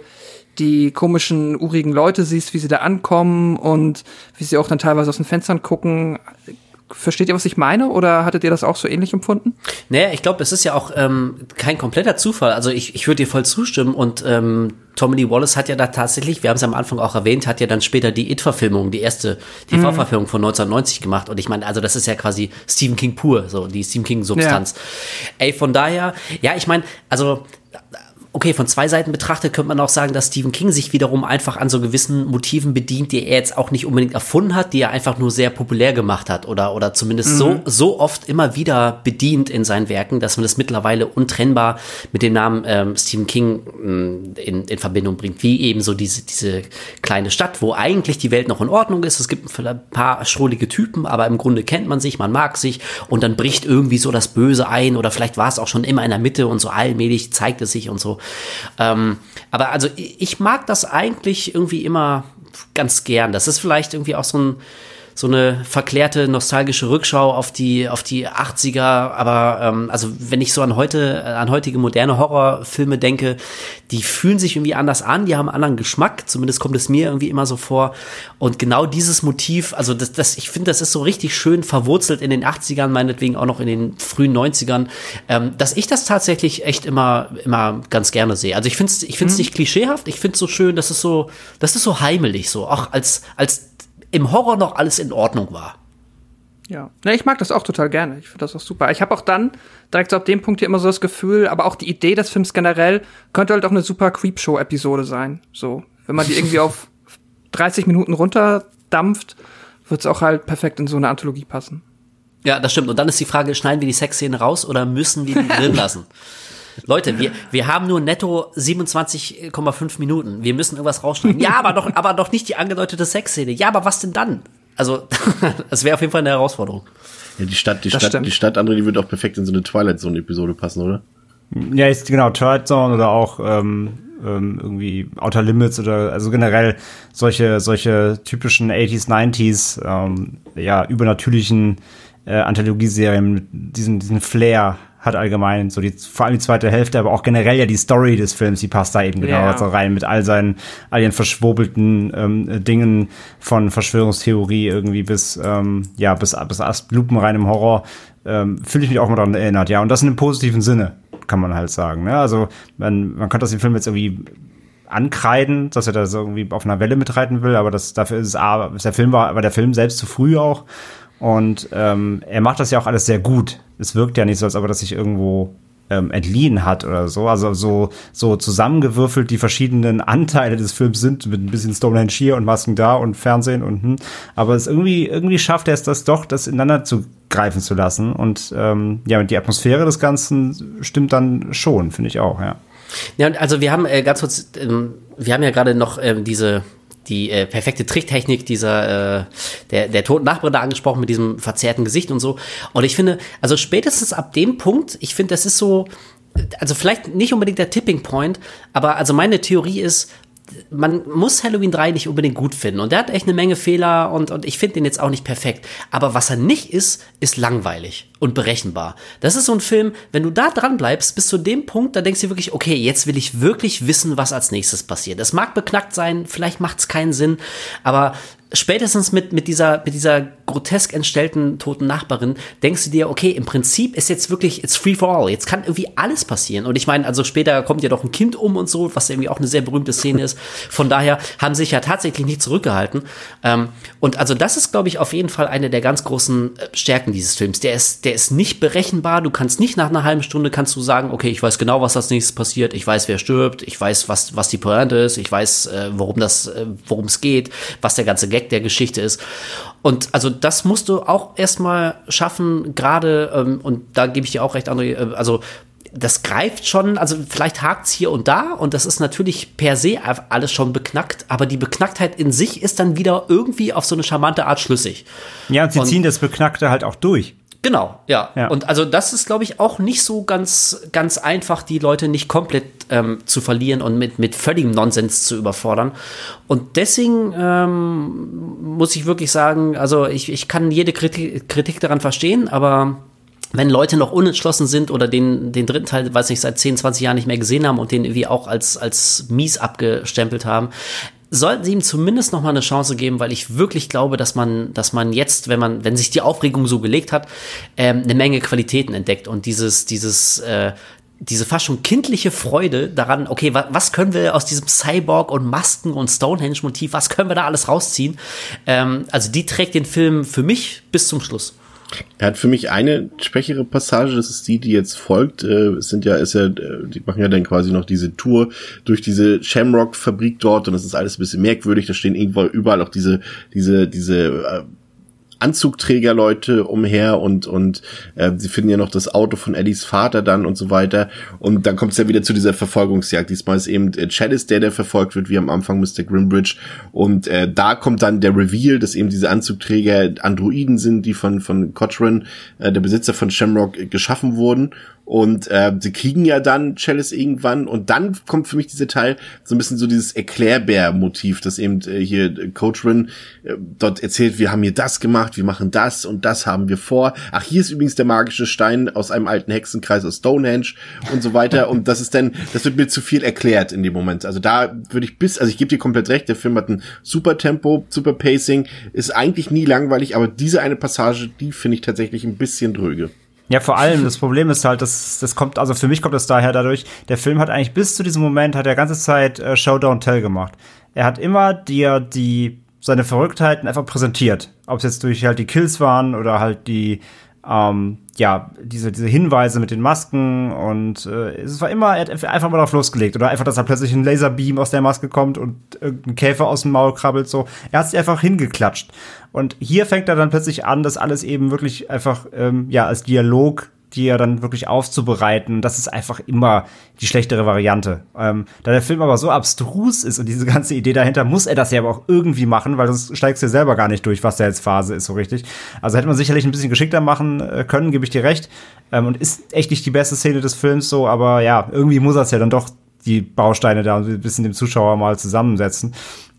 die komischen, urigen Leute siehst, wie sie da ankommen und wie sie auch dann teilweise aus den Fenstern gucken. Versteht ihr, was ich meine? Oder hattet ihr das auch so ähnlich empfunden?
Naja, ich glaube, es ist ja auch ähm, kein kompletter Zufall. Also ich, ich würde dir voll zustimmen und ähm, Tommy Lee Wallace hat ja da tatsächlich, wir haben es am Anfang auch erwähnt, hat ja dann später die It-Verfilmung, die erste TV-Verfilmung von 1990 gemacht. Und ich meine, also das ist ja quasi Stephen King pur, so die Stephen King-Substanz. Ja. Ey, von daher, ja, ich meine, also okay, von zwei Seiten betrachtet könnte man auch sagen, dass Stephen King sich wiederum einfach an so gewissen Motiven bedient, die er jetzt auch nicht unbedingt erfunden hat, die er einfach nur sehr populär gemacht hat oder, oder zumindest mhm. so, so oft immer wieder bedient in seinen Werken, dass man das mittlerweile untrennbar mit dem Namen ähm, Stephen King mm, in, in Verbindung bringt, wie eben so diese, diese kleine Stadt, wo eigentlich die Welt noch in Ordnung ist. Es gibt ein paar schrullige Typen, aber im Grunde kennt man sich, man mag sich und dann bricht irgendwie so das Böse ein oder vielleicht war es auch schon immer in der Mitte und so allmählich zeigt es sich und so. Ähm, aber also ich mag das eigentlich irgendwie immer ganz gern. Das ist vielleicht irgendwie auch so ein so eine verklärte nostalgische Rückschau auf die auf die 80er, aber ähm, also wenn ich so an heute an heutige moderne Horrorfilme denke, die fühlen sich irgendwie anders an, die haben einen anderen Geschmack, zumindest kommt es mir irgendwie immer so vor und genau dieses Motiv, also das, das ich finde, das ist so richtig schön verwurzelt in den 80ern, meinetwegen auch noch in den frühen 90ern, ähm, dass ich das tatsächlich echt immer immer ganz gerne sehe. Also ich finde es ich finde es mhm. nicht klischeehaft, ich finde es so schön, das ist so das ist so heimelig so, auch als als im Horror noch alles in Ordnung war.
Ja, ne, ich mag das auch total gerne. Ich finde das auch super. Ich habe auch dann direkt so ab dem Punkt hier immer so das Gefühl, aber auch die Idee des Films generell könnte halt auch eine super Creepshow-Episode sein. So, wenn man die irgendwie auf 30 Minuten runterdampft, wird es auch halt perfekt in so eine Anthologie passen.
Ja, das stimmt. Und dann ist die Frage, schneiden wir die Sexszene raus oder müssen wir die drin lassen? Leute, wir, wir haben nur netto 27,5 Minuten. Wir müssen irgendwas rausschneiden. Ja, aber doch, aber doch nicht die angedeutete Sexszene. Ja, aber was denn dann? Also, das wäre auf jeden Fall eine Herausforderung.
Ja, die Stadt, die das Stadt, stimmt. die Stadt, André, die würde auch perfekt in so eine Twilight Zone Episode passen, oder?
Ja, ist genau Twilight Zone oder auch ähm, ähm, irgendwie Outer Limits oder also generell solche solche typischen 80s 90s ähm, ja übernatürlichen äh, Anthologieserien mit diesem diesen Flair hat allgemein so die vor allem die zweite Hälfte, aber auch generell ja die Story des Films, die passt da eben genau yeah. so rein mit all seinen all ihren verschwurbelten ähm, Dingen von Verschwörungstheorie irgendwie bis ähm, ja bis bis lupenreinem Horror ähm, fühle ich mich auch mal daran erinnert, ja und das in einem positiven Sinne kann man halt sagen. Ne? Also man man könnte das den Film jetzt irgendwie ankreiden, dass er da so irgendwie auf einer Welle mitreiten will, aber das dafür ist es A, der Film war, aber der Film selbst zu früh auch und ähm, er macht das ja auch alles sehr gut. Es wirkt ja nicht so, als ob er das sich irgendwo ähm, entliehen hat oder so. Also so, so zusammengewürfelt die verschiedenen Anteile des Films sind, mit ein bisschen Stonehenge hier und Masken da und Fernsehen und hm. Aber es irgendwie, irgendwie schafft er es das doch, das ineinander zu greifen zu lassen. Und ähm, ja, die Atmosphäre des Ganzen stimmt dann schon, finde ich auch, ja.
Ja, also wir haben äh, ganz kurz, ähm, wir haben ja gerade noch ähm, diese die äh, perfekte Tricktechnik dieser äh, der der toten Nachbarin da angesprochen mit diesem verzerrten Gesicht und so. Und ich finde, also spätestens ab dem Punkt, ich finde, das ist so, also vielleicht nicht unbedingt der Tipping Point, aber also meine Theorie ist, man muss Halloween 3 nicht unbedingt gut finden. Und der hat echt eine Menge Fehler und, und ich finde den jetzt auch nicht perfekt. Aber was er nicht ist, ist langweilig und berechenbar. Das ist so ein Film, wenn du da dran bleibst, bis zu dem Punkt, da denkst du wirklich, okay, jetzt will ich wirklich wissen, was als nächstes passiert. Es mag beknackt sein, vielleicht macht es keinen Sinn, aber spätestens mit, mit, dieser, mit dieser grotesk entstellten toten Nachbarin denkst du dir, okay, im Prinzip ist jetzt wirklich, it's free for all. Jetzt kann irgendwie alles passieren. Und ich meine, also später kommt ja doch ein Kind um und so, was irgendwie auch eine sehr berühmte Szene ist. Von daher haben sich ja tatsächlich nicht zurückgehalten. Ähm, und also das ist, glaube ich, auf jeden Fall eine der ganz großen äh, Stärken dieses Films. Der ist, der ist nicht berechenbar. Du kannst nicht nach einer halben Stunde kannst du sagen, okay, ich weiß genau, was als nächstes passiert. Ich weiß, wer stirbt. Ich weiß, was, was die Pointe ist. Ich weiß, äh, worum das, äh, worum es geht, was der ganze Gag der Geschichte ist. Und also das musst du auch erstmal schaffen, gerade, ähm, und da gebe ich dir auch recht, André, äh, also das greift schon, also vielleicht hakt's hier und da und das ist natürlich per se alles schon beknackt, aber die Beknacktheit in sich ist dann wieder irgendwie auf so eine charmante Art schlüssig.
Ja, und sie und, ziehen das Beknackte halt auch durch.
Genau, ja. ja. Und also das ist, glaube ich, auch nicht so ganz, ganz einfach, die Leute nicht komplett ähm, zu verlieren und mit, mit völligem Nonsens zu überfordern. Und deswegen ähm, muss ich wirklich sagen, also ich, ich kann jede Kritik, Kritik daran verstehen, aber wenn Leute noch unentschlossen sind oder den, den dritten Teil, weiß nicht, seit 10, 20 Jahren nicht mehr gesehen haben und den irgendwie auch als, als mies abgestempelt haben, sollten sie ihm zumindest noch mal eine Chance geben, weil ich wirklich glaube, dass man, dass man jetzt, wenn man, wenn sich die Aufregung so gelegt hat, ähm, eine Menge Qualitäten entdeckt und dieses, dieses, äh, diese fast schon kindliche Freude daran, okay, wa was können wir aus diesem Cyborg und Masken und Stonehenge-Motiv, was können wir da alles rausziehen? Ähm, also die trägt den Film für mich bis zum Schluss.
Er hat für mich eine schwächere Passage, das ist die, die jetzt folgt. Äh, sind ja, ist ja, äh, die machen ja dann quasi noch diese Tour durch diese Shamrock-Fabrik dort und das ist alles ein bisschen merkwürdig. Da stehen irgendwo überall auch diese, diese, diese äh, Anzugträgerleute umher und und äh, sie finden ja noch das Auto von Eddies Vater dann und so weiter und dann kommt es ja wieder zu dieser Verfolgungsjagd. Diesmal ist eben äh, Chalice der, der verfolgt wird, wie am Anfang Mr. Grimbridge und äh, da kommt dann der Reveal, dass eben diese Anzugträger Androiden sind, die von von Cochrane, äh, der Besitzer von Shamrock, äh, geschaffen wurden und äh, sie kriegen ja dann Chalice irgendwann und dann kommt für mich dieser Teil so ein bisschen so dieses Erklärbär-Motiv, dass eben äh, hier Coach Rin äh, dort erzählt, wir haben hier das gemacht, wir machen das und das haben wir vor. Ach, hier ist übrigens der magische Stein aus einem alten Hexenkreis aus Stonehenge und so weiter. und das ist dann, das wird mir zu viel erklärt in dem Moment. Also da würde ich bis, also ich gebe dir komplett recht, der Film hat ein super Tempo, super Pacing, ist eigentlich nie langweilig, aber diese eine Passage, die finde ich tatsächlich ein bisschen dröge.
Ja, vor allem, das Problem ist halt, dass das kommt, also für mich kommt das daher dadurch, der Film hat eigentlich bis zu diesem Moment, hat er ganze Zeit äh, Show Don't Tell gemacht. Er hat immer dir die, seine Verrücktheiten einfach präsentiert. Ob es jetzt durch halt die Kills waren oder halt die, ähm, ja, diese, diese Hinweise mit den Masken und äh, es war immer, er hat einfach mal drauf losgelegt oder einfach, dass da plötzlich ein Laserbeam aus der Maske kommt und irgendein Käfer aus dem Maul krabbelt, so. Er hat sich einfach hingeklatscht. Und hier fängt er dann plötzlich an, das alles eben wirklich einfach, ähm, ja, als Dialog die ja dann wirklich aufzubereiten. Das ist einfach immer die schlechtere Variante. Ähm, da der Film aber so abstrus ist und diese ganze Idee dahinter, muss er das ja aber auch irgendwie machen, weil sonst steigst du ja selber gar nicht durch, was da jetzt Phase ist, so richtig. Also hätte man sicherlich ein bisschen geschickter machen äh, können, gebe ich dir recht. Ähm, und ist echt nicht die beste Szene des Films so, aber ja, irgendwie muss er es ja dann doch die Bausteine da ein bisschen dem Zuschauer mal zusammensetzen.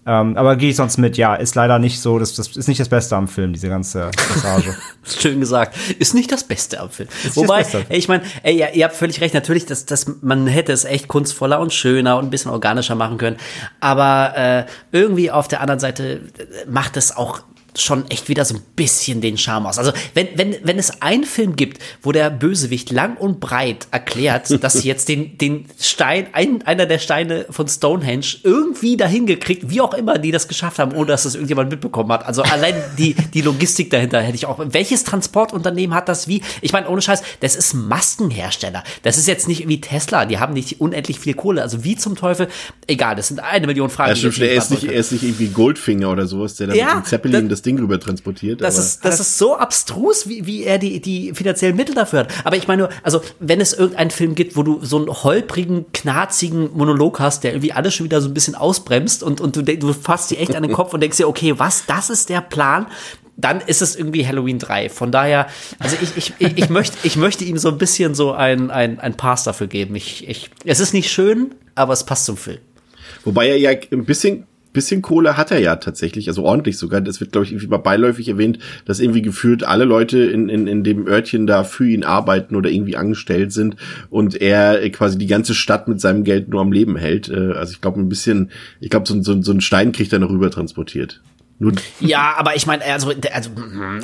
Ähm, aber gehe ich sonst mit, ja, ist leider nicht so, das, das ist nicht das Beste am Film, diese ganze Passage.
Schön gesagt. Ist nicht das Beste am Film. Wobei, ey, ich meine, ja, ihr habt völlig recht, natürlich, dass, dass man hätte es echt kunstvoller und schöner und ein bisschen organischer machen können. Aber äh, irgendwie auf der anderen Seite macht es auch schon echt wieder so ein bisschen den Charme aus. Also, wenn, wenn, wenn es einen Film gibt, wo der Bösewicht lang und breit erklärt, dass sie jetzt den, den Stein, ein, einer der Steine von Stonehenge irgendwie dahin gekriegt, wie auch immer die das geschafft haben, ohne dass das irgendjemand mitbekommen hat. Also allein die, die Logistik dahinter hätte ich auch. Welches Transportunternehmen hat das wie? Ich meine, ohne Scheiß, das ist Maskenhersteller. Das ist jetzt nicht wie Tesla, die haben nicht unendlich viel Kohle. Also wie zum Teufel, egal, das sind eine Million Fragen.
Ja, stimmt, er ist, nicht, er ist nicht irgendwie Goldfinger oder sowas, der dann ja, mit dem Zeppelin das, das Ding rüber transportiert.
Das, ist, das ist so abstrus, wie, wie er die, die finanziellen Mittel dafür hat. Aber ich meine nur, also wenn es irgendeinen Film gibt, wo du so einen holprigen, knarzigen Monolog hast, der irgendwie alles schon wieder so ein bisschen ausbremst und, und du, du fasst dir echt an den Kopf und denkst dir, okay, was, das ist der Plan? dann ist es irgendwie Halloween 3. Von daher, also ich, ich, ich, ich, möchte, ich möchte ihm so ein bisschen so ein, ein, ein Pass dafür geben. Ich, ich, es ist nicht schön, aber es passt zum Film.
Wobei er ja ein bisschen bisschen Kohle hat er ja tatsächlich, also ordentlich sogar. Das wird, glaube ich, irgendwie mal beiläufig erwähnt, dass irgendwie gefühlt alle Leute in, in, in dem Örtchen da für ihn arbeiten oder irgendwie angestellt sind und er quasi die ganze Stadt mit seinem Geld nur am Leben hält. Äh, also ich glaube ein bisschen, ich glaube, so, so, so ein Stein kriegt er noch rüber transportiert.
Nur ja, aber ich meine, also, also,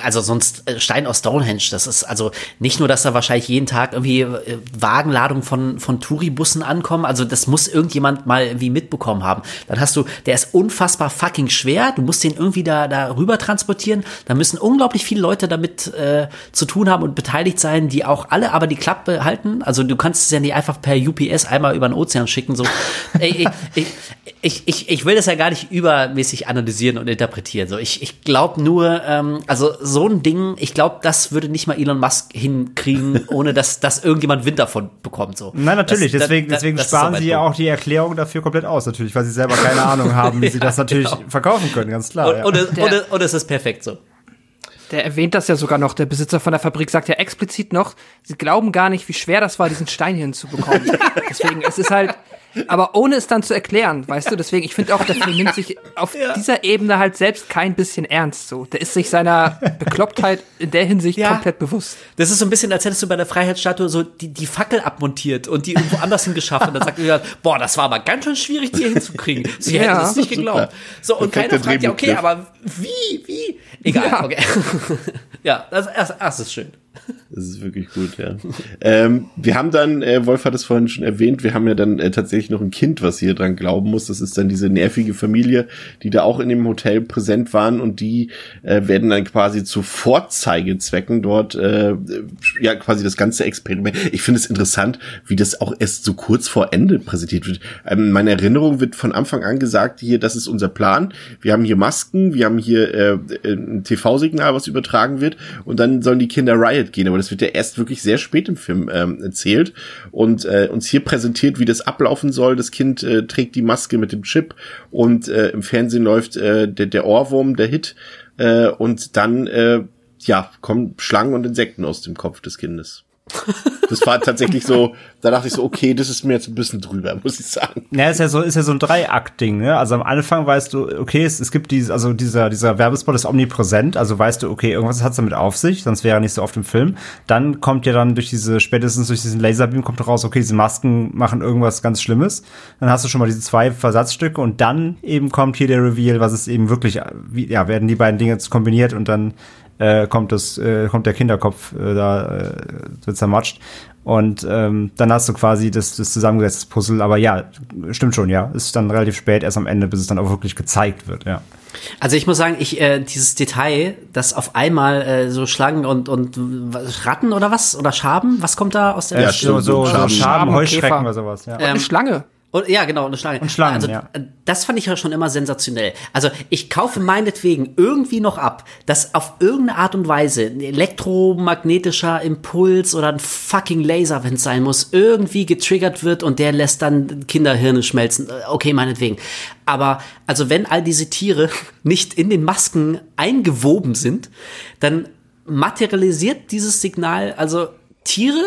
also sonst äh, Stein aus Stonehenge, das ist also nicht nur, dass da wahrscheinlich jeden Tag irgendwie äh, Wagenladung von, von Touribussen ankommen, also das muss irgendjemand mal irgendwie mitbekommen haben. Dann hast du, der ist unfassbar fucking schwer, du musst den irgendwie da, da rüber transportieren, da müssen unglaublich viele Leute damit äh, zu tun haben und beteiligt sein, die auch alle aber die Klappe halten, also du kannst es ja nicht einfach per UPS einmal über den Ozean schicken, so. ich, ich, ich, ich, ich will das ja gar nicht übermäßig analysieren und interpretieren. So, ich, ich glaube nur, ähm, also so ein Ding, ich glaube, das würde nicht mal Elon Musk hinkriegen, ohne dass, dass irgendjemand Wind davon bekommt. So.
Nein, natürlich.
Das,
deswegen
das,
deswegen
das
sparen sie ja auch die Erklärung dafür komplett aus, natürlich, weil sie selber keine Ahnung haben, wie sie das natürlich
genau.
verkaufen können, ganz klar.
Und,
ja.
und, es, und, es, und es ist perfekt so.
Der erwähnt das ja sogar noch. Der Besitzer von der Fabrik sagt ja explizit noch, sie glauben gar nicht, wie schwer das war, diesen Stein hier hinzubekommen. Deswegen, es ist halt, aber ohne es dann zu erklären, weißt du, deswegen, ich finde auch, der Film nimmt sich auf ja. dieser Ebene halt selbst kein bisschen ernst so. Der ist sich seiner Beklopptheit in der Hinsicht ja. komplett bewusst.
Das ist so ein bisschen, als hättest du bei der Freiheitsstatue so die, die Fackel abmontiert und die irgendwo anders hingeschafft und dann sagt er, boah, das war aber ganz schön schwierig, die hier hinzukriegen. Sie ja. hätten es nicht geglaubt. So, und keiner fragt ja, okay, aber wie, wie? Egal, ja. okay. ja, das, das, das ist schön.
Das ist wirklich gut, ja. ähm, wir haben dann, äh, Wolf hat es vorhin schon erwähnt, wir haben ja dann äh, tatsächlich noch ein Kind, was hier dran glauben muss. Das ist dann diese nervige Familie, die da auch in dem Hotel präsent waren und die äh, werden dann quasi zu Vorzeigezwecken dort, äh, ja, quasi das ganze Experiment. Ich finde es interessant, wie das auch erst so kurz vor Ende präsentiert wird. Ähm, meine Erinnerung wird von Anfang an gesagt, hier, das ist unser Plan. Wir haben hier Masken, wir haben hier äh, ein TV-Signal, was übertragen wird und dann sollen die Kinder Riot gehen, aber das wird ja erst wirklich sehr spät im Film ähm, erzählt und äh, uns hier präsentiert, wie das ablaufen soll. Das Kind äh, trägt die Maske mit dem Chip und äh, im Fernsehen läuft äh, der, der Ohrwurm, der Hit äh, und dann äh, ja kommen Schlangen und Insekten aus dem Kopf des Kindes. Das war tatsächlich so, da dachte ich so, okay, das ist mir jetzt ein bisschen drüber, muss ich sagen.
Ja, ist ja so, ist ja so ein Dreiakt-Ding, ne? Also am Anfang weißt du, okay, es, es gibt dieses, also dieser, dieser Werbespot ist omnipräsent, also weißt du, okay, irgendwas hat's damit auf sich, sonst wäre er nicht so oft im Film. Dann kommt ja dann durch diese, spätestens durch diesen Laserbeam kommt raus, okay, diese Masken machen irgendwas ganz Schlimmes. Dann hast du schon mal diese zwei Versatzstücke und dann eben kommt hier der Reveal, was es eben wirklich, wie, ja, werden die beiden Dinge kombiniert und dann äh, kommt das, äh, kommt der Kinderkopf äh, da äh, wird zermatscht. Und ähm, dann hast du quasi das, das zusammengesetzte Puzzle. Aber ja, stimmt schon, ja. Ist dann relativ spät erst am Ende, bis es dann auch wirklich gezeigt wird, ja.
Also ich muss sagen, ich äh, dieses Detail, dass auf einmal äh, so Schlangen und und Ratten oder was oder Schaben, was kommt da aus der
ja, so, so, so Schaben, Heuschrecken oder sowas, ja.
Ähm, eine Schlange.
Und, ja, genau, eine Schlange.
Und Schlangen,
also,
ja.
Das fand ich ja schon immer sensationell. Also ich kaufe meinetwegen irgendwie noch ab, dass auf irgendeine Art und Weise ein elektromagnetischer Impuls oder ein fucking Laser, wenn es sein muss, irgendwie getriggert wird und der lässt dann Kinderhirne schmelzen. Okay, meinetwegen. Aber also wenn all diese Tiere nicht in den Masken eingewoben sind, dann materialisiert dieses Signal also Tiere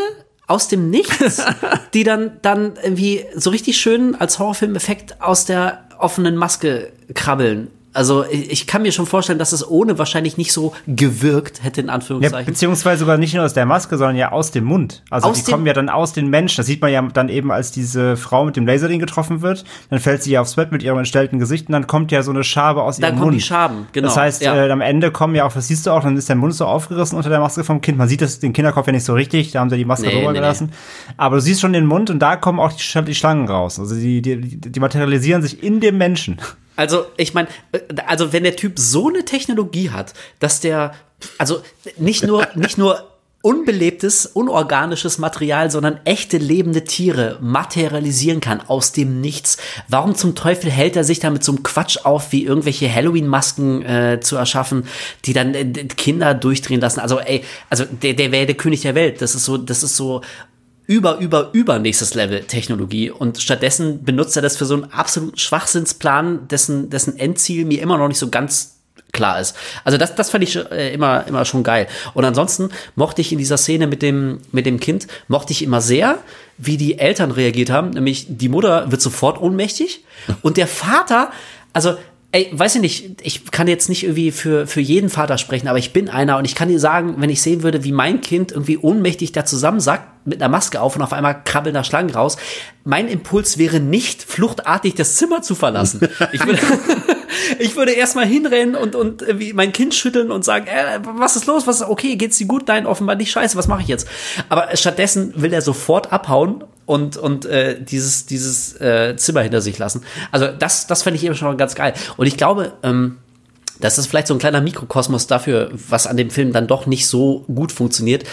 aus dem Nichts, die dann, dann irgendwie so richtig schön als Horrorfilm-Effekt aus der offenen Maske krabbeln. Also ich kann mir schon vorstellen, dass es ohne wahrscheinlich nicht so gewirkt hätte, in Anführungszeichen.
Ja, beziehungsweise sogar nicht nur aus der Maske, sondern ja aus dem Mund. Also aus die kommen ja dann aus den Menschen. Das sieht man ja dann eben, als diese Frau mit dem Laserding getroffen wird. Dann fällt sie ja aufs Bett mit ihrem entstellten Gesicht und dann kommt ja so eine Schabe aus
dann
ihrem Mund.
Dann kommen die Schaben, genau.
Das heißt,
ja.
äh, am Ende kommen ja auch, das siehst du auch, dann ist der Mund so aufgerissen unter der Maske vom Kind. Man sieht das, den Kinderkopf ja nicht so richtig, da haben sie die Maske
Nee,
drüber
nee,
gelassen. Aber du siehst schon den Mund und da kommen auch die, Sch- die Schlangen raus. Also die, die, die materialisieren sich in dem Menschen.
Also, ich meine, also wenn der Typ so eine Technologie hat, dass der, also nicht nur, nicht nur unbelebtes, unorganisches Material, sondern echte lebende Tiere materialisieren kann aus dem Nichts. Warum zum Teufel hält er sich da mit so einem Quatsch auf, wie irgendwelche Halloween-Masken äh, zu erschaffen, die dann äh, Kinder durchdrehen lassen? Also, ey, also der, der wäre der König der Welt. Das ist so, das ist so über, über, über nächstes Level Technologie. Und stattdessen benutzt er das für so einen absoluten Schwachsinnsplan, dessen, dessen Endziel mir immer noch nicht so ganz klar ist. Also das, das fand ich äh, immer, immer schon geil. Und ansonsten mochte ich in dieser Szene mit dem, mit dem Kind, mochte ich immer sehr, wie die Eltern reagiert haben. Nämlich die Mutter wird sofort ohnmächtig und der Vater, also Ey, weiß ich nicht, ich kann jetzt nicht irgendwie für, für jeden Vater sprechen, aber ich bin einer und ich kann dir sagen, wenn ich sehen würde, wie mein Kind irgendwie ohnmächtig da zusammensackt mit einer Maske auf und auf einmal krabbeln da Schlangen raus, mein Impuls wäre nicht, fluchtartig das Zimmer zu verlassen. Ich würde, ich würde erstmal hinrennen und, und irgendwie mein Kind schütteln und sagen, äh, was ist los? Was ist, okay, geht's dir gut? Nein, offenbar nicht scheiße, was mache ich jetzt? Aber stattdessen will er sofort abhauen und, und äh, dieses, dieses äh, Zimmer hinter sich lassen. Also das, das fand ich eben schon ganz geil. Und ich glaube, ähm, das ist vielleicht so ein kleiner Mikrokosmos dafür, was an dem Film dann doch nicht so gut funktioniert.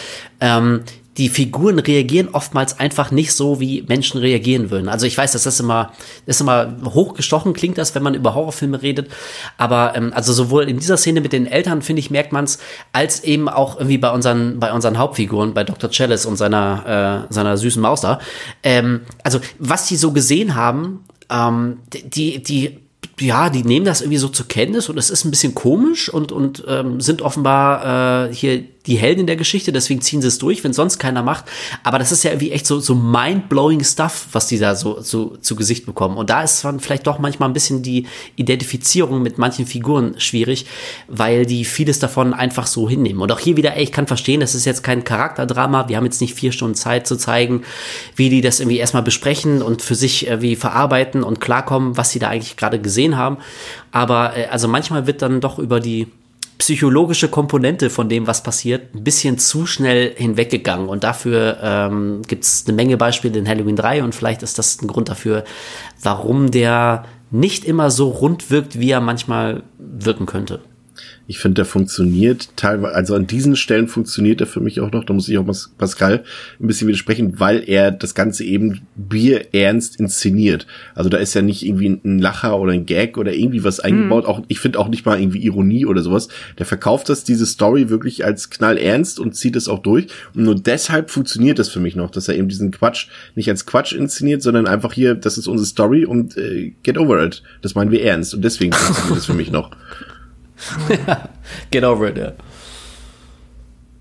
Ähm, die Figuren reagieren oftmals einfach nicht so, wie Menschen reagieren würden. Also ich weiß, das ist immer, das ist immer hochgestochen, klingt das, wenn man über Horrorfilme redet. Aber ähm, also sowohl in dieser Szene mit den Eltern, finde ich, merkt man es, als eben auch irgendwie bei unseren, bei unseren Hauptfiguren, bei Dr. Chalice und seiner, äh, seiner süßen Maus da. Ähm, also was die so gesehen haben, ähm, die, die ja, die nehmen das irgendwie so zur Kenntnis und es ist ein bisschen komisch und, und ähm, sind offenbar äh, hier die Helden der Geschichte, deswegen ziehen sie es durch, wenn sonst keiner macht. Aber das ist ja irgendwie echt so, so mind-blowing Stuff, was die da so, so zu Gesicht bekommen. Und da ist dann vielleicht doch manchmal ein bisschen die Identifizierung mit manchen Figuren schwierig, weil die vieles davon einfach so hinnehmen. Und auch hier wieder, ey, ich kann verstehen, das ist jetzt kein Charakterdrama. Wir haben jetzt nicht vier Stunden Zeit zu zeigen, wie die das irgendwie erstmal besprechen und für sich irgendwie verarbeiten und klarkommen, was sie da eigentlich gerade gesehen haben. Aber äh, also manchmal wird dann doch über die psychologische Komponente von dem, was passiert, ein bisschen zu schnell hinweggegangen. Und dafür ähm, gibt es eine Menge Beispiele in Halloween 3 und vielleicht ist das ein Grund dafür, warum der nicht immer so rund wirkt, wie er manchmal wirken könnte.
Ich finde, der funktioniert teilweise, also an diesen Stellen funktioniert er für mich auch noch, da muss ich auch Pascal ein bisschen widersprechen, weil er das Ganze eben bierernst inszeniert. Also da ist ja nicht irgendwie ein Lacher oder ein Gag oder irgendwie was eingebaut, mhm. auch, ich finde auch nicht mal irgendwie Ironie oder sowas. Der verkauft das, diese Story wirklich als knallernst und zieht es auch durch. Und nur deshalb funktioniert das für mich noch, dass er eben diesen Quatsch nicht als Quatsch inszeniert, sondern einfach hier, das ist unsere Story und äh, get over it. Das meinen wir ernst. Und deswegen funktioniert das für mich noch.
Get over it, ja.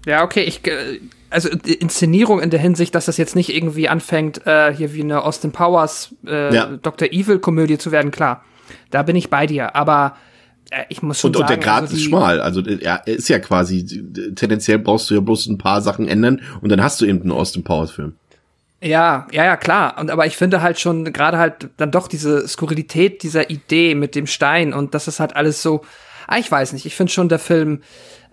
Ja, okay, ich, äh, also Inszenierung in der Hinsicht, dass das jetzt nicht irgendwie anfängt, äh, hier wie eine Austin Powers äh, ja. Dr. Evil-Komödie zu werden, klar. Da bin ich bei dir, aber äh, ich muss schon
und,
sagen.
Und der Grad also ist schmal. Also er ist ja quasi, tendenziell brauchst du ja bloß ein paar Sachen ändern und dann hast du eben einen Austin Powers-Film.
Ja, ja, ja, klar. Und aber ich finde halt schon gerade halt dann doch diese Skurrilität dieser Idee mit dem Stein und das ist halt alles so, Ah, ich weiß nicht. Ich finde schon, der Film,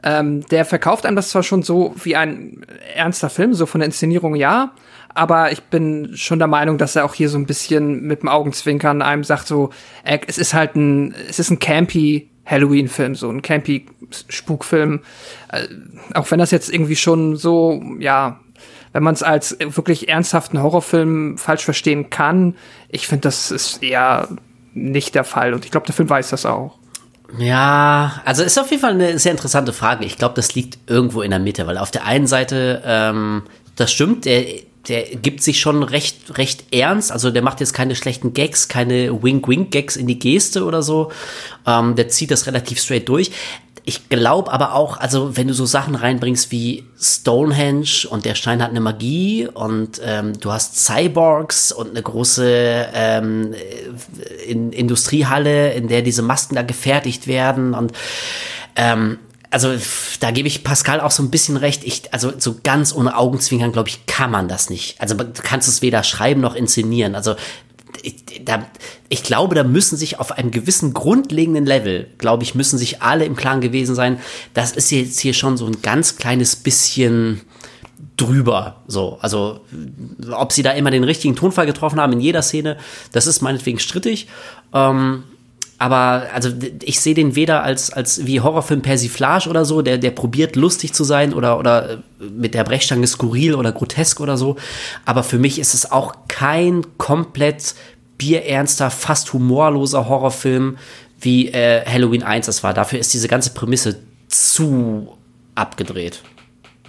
ähm, der verkauft einem das zwar schon so wie ein ernster Film, so von der Inszenierung ja, aber ich bin schon der Meinung, dass er auch hier so ein bisschen mit dem Augenzwinkern einem sagt so, äh, es ist halt ein, es ist ein campy Halloween-Film, so ein campy Spukfilm. Äh, auch wenn das jetzt irgendwie schon so, ja, wenn man es als wirklich ernsthaften Horrorfilm falsch verstehen kann, ich finde, das ist eher nicht der Fall. Und ich glaube, der Film weiß das auch.
Ja, also ist auf jeden Fall eine sehr interessante Frage. Ich glaube, das liegt irgendwo in der Mitte, weil auf der einen Seite, ähm, das stimmt, der, der gibt sich schon recht, recht ernst. Also der macht jetzt keine schlechten Gags, keine Wink-Wink-Gags in die Geste oder so. Ähm, der zieht das relativ straight durch ich glaube aber auch, also wenn du so Sachen reinbringst wie Stonehenge und der Stein hat eine Magie und ähm, du hast Cyborgs und eine große ähm, in Industriehalle, in der diese Masken da gefertigt werden und ähm, also da gebe ich Pascal auch so ein bisschen recht. Ich, also so ganz ohne Augenzwinkern, glaube ich, kann man das nicht. Also du kannst es weder schreiben noch inszenieren. Also ich, da, ich glaube, da müssen sich auf einem gewissen grundlegenden Level, glaube ich, müssen sich alle im Klaren gewesen sein, das ist jetzt hier schon so ein ganz kleines bisschen drüber. So, also ob sie da immer den richtigen Tonfall getroffen haben in jeder Szene, das ist meinetwegen strittig. Ähm, aber also ich sehe den weder als, als wie Horrorfilm Persiflage oder so, der, der probiert lustig zu sein oder, oder äh, mit der Brechstange skurril oder grotesk oder so. Aber für mich ist es auch kein komplett bierernster, fast humorloser Horrorfilm wie äh, Halloween 1 das war. Dafür ist diese ganze Prämisse zu abgedreht.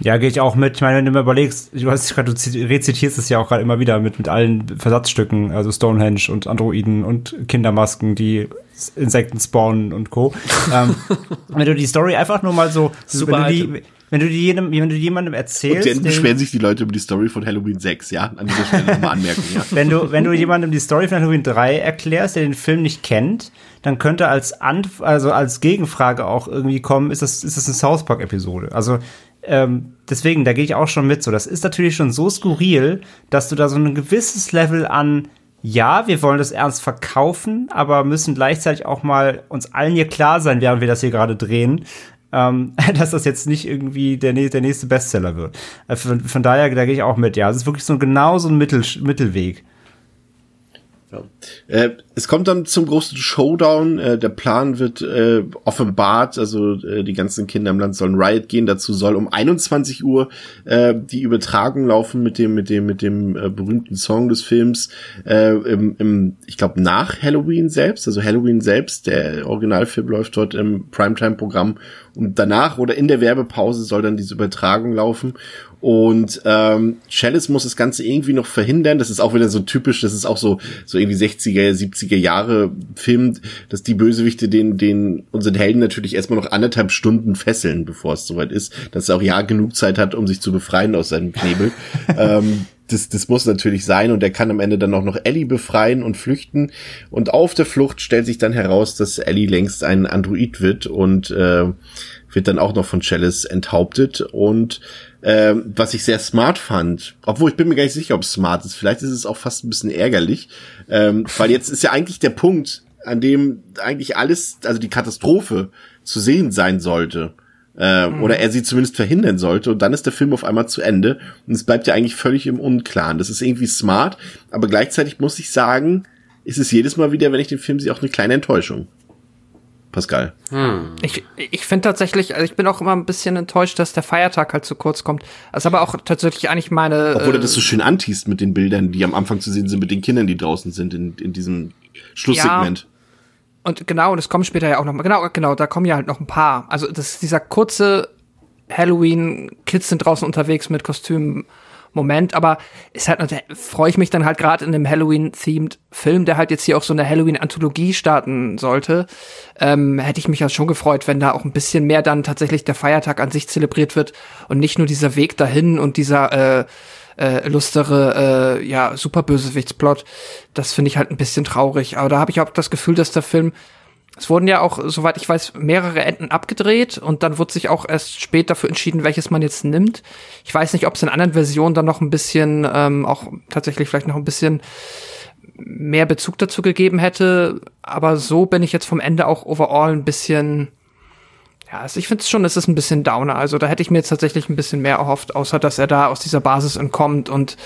Ja, gehe ich auch mit. Ich meine, wenn du mir überlegst, du, hast, du rezitierst es ja auch gerade immer wieder mit, mit allen Versatzstücken, also Stonehenge und Androiden und Kindermasken, die Insekten spawnen und Co. ähm, wenn du die Story einfach nur mal so,
Super
wenn, du die, wenn du die jedem, wenn du jemandem erzählst.
Und dann beschweren sich die Leute über die Story von Halloween 6, ja? An dieser Stelle nochmal anmerken, ja.
wenn du, wenn du jemandem die Story von Halloween 3 erklärst, der den Film nicht kennt, dann könnte als Anf also als Gegenfrage auch irgendwie kommen, ist das, ist das eine South Park Episode? Also, ähm, deswegen, da gehe ich auch schon mit so. Das ist natürlich schon so skurril, dass du da so ein gewisses Level an ja, wir wollen das ernst verkaufen, aber müssen gleichzeitig auch mal uns allen hier klar sein, während wir das hier gerade drehen, ähm, dass das jetzt nicht irgendwie der, der nächste Bestseller wird. Also von, von, daher, da gehe ich auch mit, ja. Es ist wirklich so genau so ein Mittel, Mittelweg.
Ja. Äh, es kommt dann zum großen Showdown. Äh, der Plan wird äh, offenbart. Also äh, die ganzen Kinder im Land sollen Riot gehen. Dazu soll um 21 Uhr äh, die Übertragung laufen mit dem mit dem mit dem äh, berühmten Song des Films. Äh, im, im, ich glaube nach Halloween selbst. Also Halloween selbst. Der Originalfilm läuft dort im Primetime-Programm und danach oder in der Werbepause soll dann diese Übertragung laufen. Und ähm, Chalice muss das Ganze irgendwie noch verhindern. Das ist auch wieder so typisch, das ist auch so, so irgendwie 60er, 70er Jahre Film, dass die Bösewichte den, den unseren Helden natürlich erstmal noch anderthalb Stunden fesseln, bevor es soweit ist, dass er auch ja genug Zeit hat, um sich zu befreien aus seinem Knebel. ähm, das, das muss natürlich sein und er kann am Ende dann auch noch Ellie befreien und flüchten. Und auf der Flucht stellt sich dann heraus, dass Ellie längst ein Android wird und äh, wird dann auch noch von Chalice enthauptet. Und äh, was ich sehr smart fand, obwohl ich bin mir gar nicht sicher, ob es smart ist, vielleicht ist es auch fast ein bisschen ärgerlich, ähm, weil jetzt ist ja eigentlich der Punkt, an dem eigentlich alles, also die Katastrophe zu sehen sein sollte. Äh, mhm. Oder er sie zumindest verhindern sollte. Und dann ist der Film auf einmal zu Ende. Und es bleibt ja eigentlich völlig im Unklaren. Das ist irgendwie smart, aber gleichzeitig muss ich sagen, ist es jedes Mal wieder, wenn ich den Film sehe, auch eine kleine Enttäuschung. Pascal.
Hm. Ich, ich finde tatsächlich, also ich bin auch immer ein bisschen enttäuscht, dass der Feiertag halt zu kurz kommt. Das ist aber auch tatsächlich eigentlich meine.
Obwohl er das so schön antießt mit den Bildern, die am Anfang zu sehen sind, mit den Kindern, die draußen sind in, in diesem Schlusssegment.
Ja. Und genau, und es kommen später ja auch noch mal, genau, genau, da kommen ja halt noch ein paar. Also das ist dieser kurze Halloween, Kids sind draußen unterwegs mit Kostümen Moment, aber ist halt, freue ich mich dann halt gerade in einem Halloween-themed Film, der halt jetzt hier auch so eine Halloween-Anthologie starten sollte, ähm, hätte ich mich ja schon gefreut, wenn da auch ein bisschen mehr dann tatsächlich der Feiertag an sich zelebriert wird und nicht nur dieser Weg dahin und dieser äh, äh, lustere, äh, ja, Superbösewichtsplot. Das finde ich halt ein bisschen traurig. Aber da habe ich auch das Gefühl, dass der Film es wurden ja auch, soweit ich weiß, mehrere Enden abgedreht und dann wurde sich auch erst spät dafür entschieden, welches man jetzt nimmt. Ich weiß nicht, ob es in anderen Versionen dann noch ein bisschen, ähm, auch tatsächlich vielleicht noch ein bisschen mehr Bezug dazu gegeben hätte. Aber so bin ich jetzt vom Ende auch overall ein bisschen ja, also ich finde es schon, es ist ein bisschen Downer. Also da hätte ich mir jetzt tatsächlich ein bisschen mehr erhofft, außer dass er da aus dieser Basis entkommt und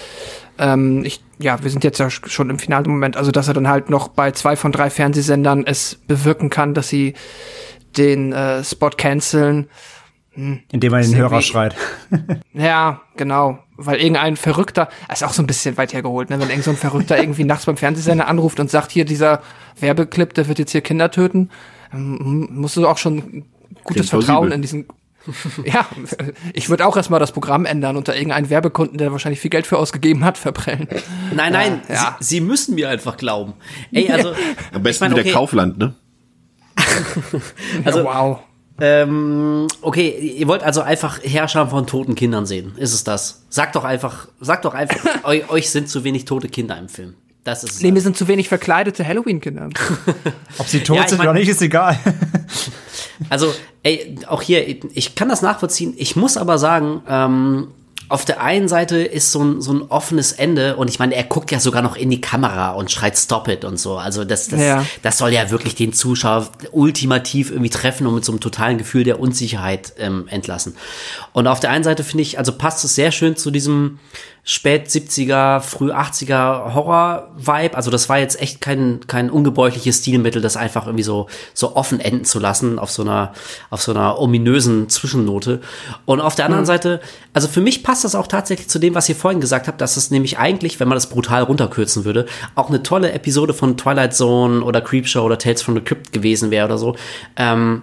ähm, ich, ja, wir sind jetzt ja schon im finalen Moment, also dass er dann halt noch bei zwei von drei Fernsehsendern es bewirken kann, dass sie den äh, Spot canceln.
Hm. Indem man den Hörer schreit.
ja, genau. Weil irgendein Verrückter, ist auch so ein bisschen weit hergeholt, ne? wenn irgend so ein Verrückter irgendwie nachts beim Fernsehsender anruft und sagt, hier dieser Werbeclip, der wird jetzt hier Kinder töten, ähm, musst du auch schon gutes Vertrauen in diesen. ja, ich würde auch erstmal das Programm ändern unter irgendeinen Werbekunden, der wahrscheinlich viel Geld für ausgegeben hat, verprellen.
Nein, nein, ja, ja. Sie, Sie, müssen mir einfach glauben. Ey, also.
Am besten ich mein, okay. wieder Kaufland, ne?
also, ja, wow. Ähm, okay, ihr wollt also einfach Herrscher von toten Kindern sehen. Ist es das? Sagt doch einfach, sagt doch einfach, euch sind zu wenig tote Kinder im Film. Das ist
nee, mir sind zu wenig verkleidete Halloween-Kinder.
Ob sie tot ja, sind mein, oder nicht, ist egal.
also, ey, auch hier, ich kann das nachvollziehen. Ich muss aber sagen, ähm, auf der einen Seite ist so ein, so ein offenes Ende und ich meine, er guckt ja sogar noch in die Kamera und schreit Stop it und so. Also das, das, ja. das soll ja wirklich den Zuschauer ultimativ irgendwie treffen und mit so einem totalen Gefühl der Unsicherheit ähm, entlassen. Und auf der einen Seite finde ich, also passt es sehr schön zu diesem spät 70er, früh 80er Horror-Vibe. Also das war jetzt echt kein, kein ungebräuchliches Stilmittel, das einfach irgendwie so, so offen enden zu lassen auf so einer, auf so einer ominösen Zwischennote. Und auf der anderen mhm. Seite, also für mich passt das auch tatsächlich zu dem, was ihr vorhin gesagt habt, dass es nämlich eigentlich, wenn man das brutal runterkürzen würde, auch eine tolle Episode von Twilight Zone oder Creepshow oder Tales from the Crypt gewesen wäre oder so. Ähm,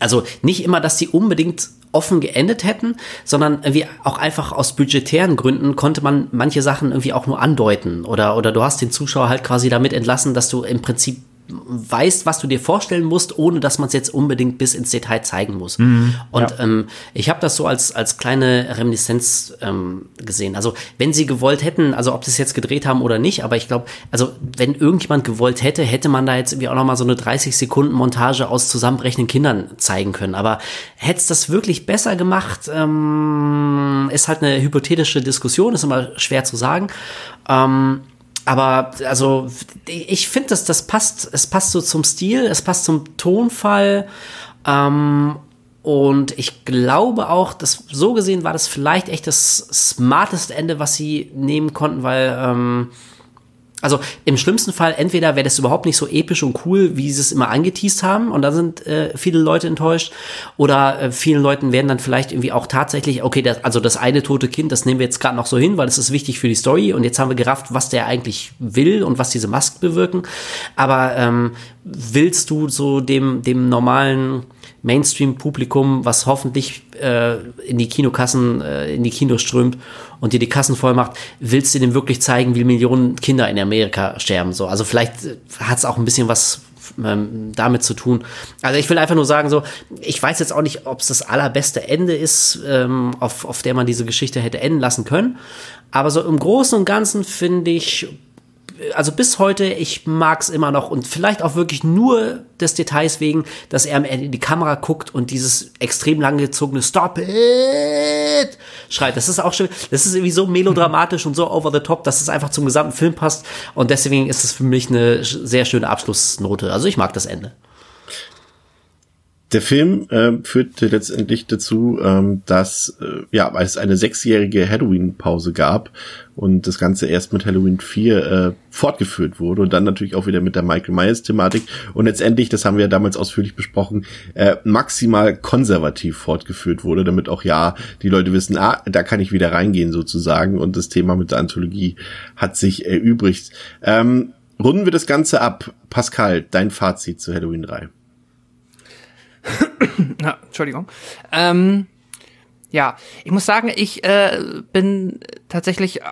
also nicht immer, dass die unbedingt offen geendet hätten, sondern irgendwie auch einfach aus budgetären Gründen konnte man manche Sachen irgendwie auch nur andeuten oder, oder du hast den Zuschauer halt quasi damit entlassen, dass du im Prinzip weißt, was du dir vorstellen musst, ohne dass man es jetzt unbedingt bis ins Detail zeigen muss. Mhm, und ja. ähm, ich habe das so als, als kleine Reminiszenz ähm, gesehen. Also wenn sie gewollt hätten, also ob sie es jetzt gedreht haben oder nicht, aber ich glaube, also wenn irgendjemand gewollt hätte, hätte man da jetzt irgendwie auch noch mal so eine 30 Sekunden Montage aus zusammenbrechenden Kindern zeigen können. Aber hätte es das wirklich besser gemacht, ähm, ist halt eine hypothetische Diskussion, ist immer schwer zu sagen. Ähm, aber also ich finde, dass das passt, es passt so zum Stil, es passt zum Tonfall. Ähm, und ich glaube auch, dass so gesehen war das vielleicht echt das smarteste Ende, was sie nehmen konnten, weil ähm, Also im schlimmsten Fall, entweder wäre das überhaupt nicht so episch und cool, wie sie es immer angeteased haben, und da sind äh, viele Leute enttäuscht. Oder äh, vielen Leuten werden dann vielleicht irgendwie auch tatsächlich, okay, das, also das eine tote Kind, das nehmen wir jetzt gerade noch so hin, weil das ist wichtig für die Story. Und jetzt haben wir gerafft, was der eigentlich will und was diese Masken bewirken. Aber ähm, willst du so dem, dem normalen Mainstream-Publikum, was hoffentlich äh, in die Kinokassen, äh, in die Kinos strömt und dir die Kassen voll macht, willst du dem wirklich zeigen, wie Millionen Kinder in Amerika sterben? So, also vielleicht äh, hat es auch ein bisschen was ähm, damit zu tun. Also ich will einfach nur sagen, so, ich weiß jetzt auch nicht, ob es das allerbeste Ende ist, ähm, auf, auf der man diese Geschichte hätte enden lassen können. Aber so im Großen und Ganzen finde ich also bis heute, ich mag's immer noch und vielleicht auch wirklich nur des Details wegen, dass er in die Kamera guckt und dieses extrem langgezogene Stop it schreit. Das ist auch schon, das ist irgendwie so melodramatisch und so over the top, dass es einfach zum gesamten Film passt und deswegen ist es für mich eine sehr schöne Abschlussnote. Also ich mag das Ende.
Der Film äh, führte letztendlich dazu, ähm, dass äh, ja, es eine sechsjährige Halloween-Pause gab und das Ganze erst mit Halloween 4 äh, fortgeführt wurde und dann natürlich auch wieder mit der Michael Myers-Thematik und letztendlich, das haben wir ja damals ausführlich besprochen, äh, maximal konservativ fortgeführt wurde, damit auch ja die Leute wissen, ah, da kann ich wieder reingehen sozusagen und das Thema mit der Anthologie hat sich erübrigt. Ähm, runden wir das Ganze ab. Pascal, dein Fazit zu Halloween 3.
Na, Entschuldigung. Ähm, ja, ich muss sagen, ich äh, bin tatsächlich. Äh,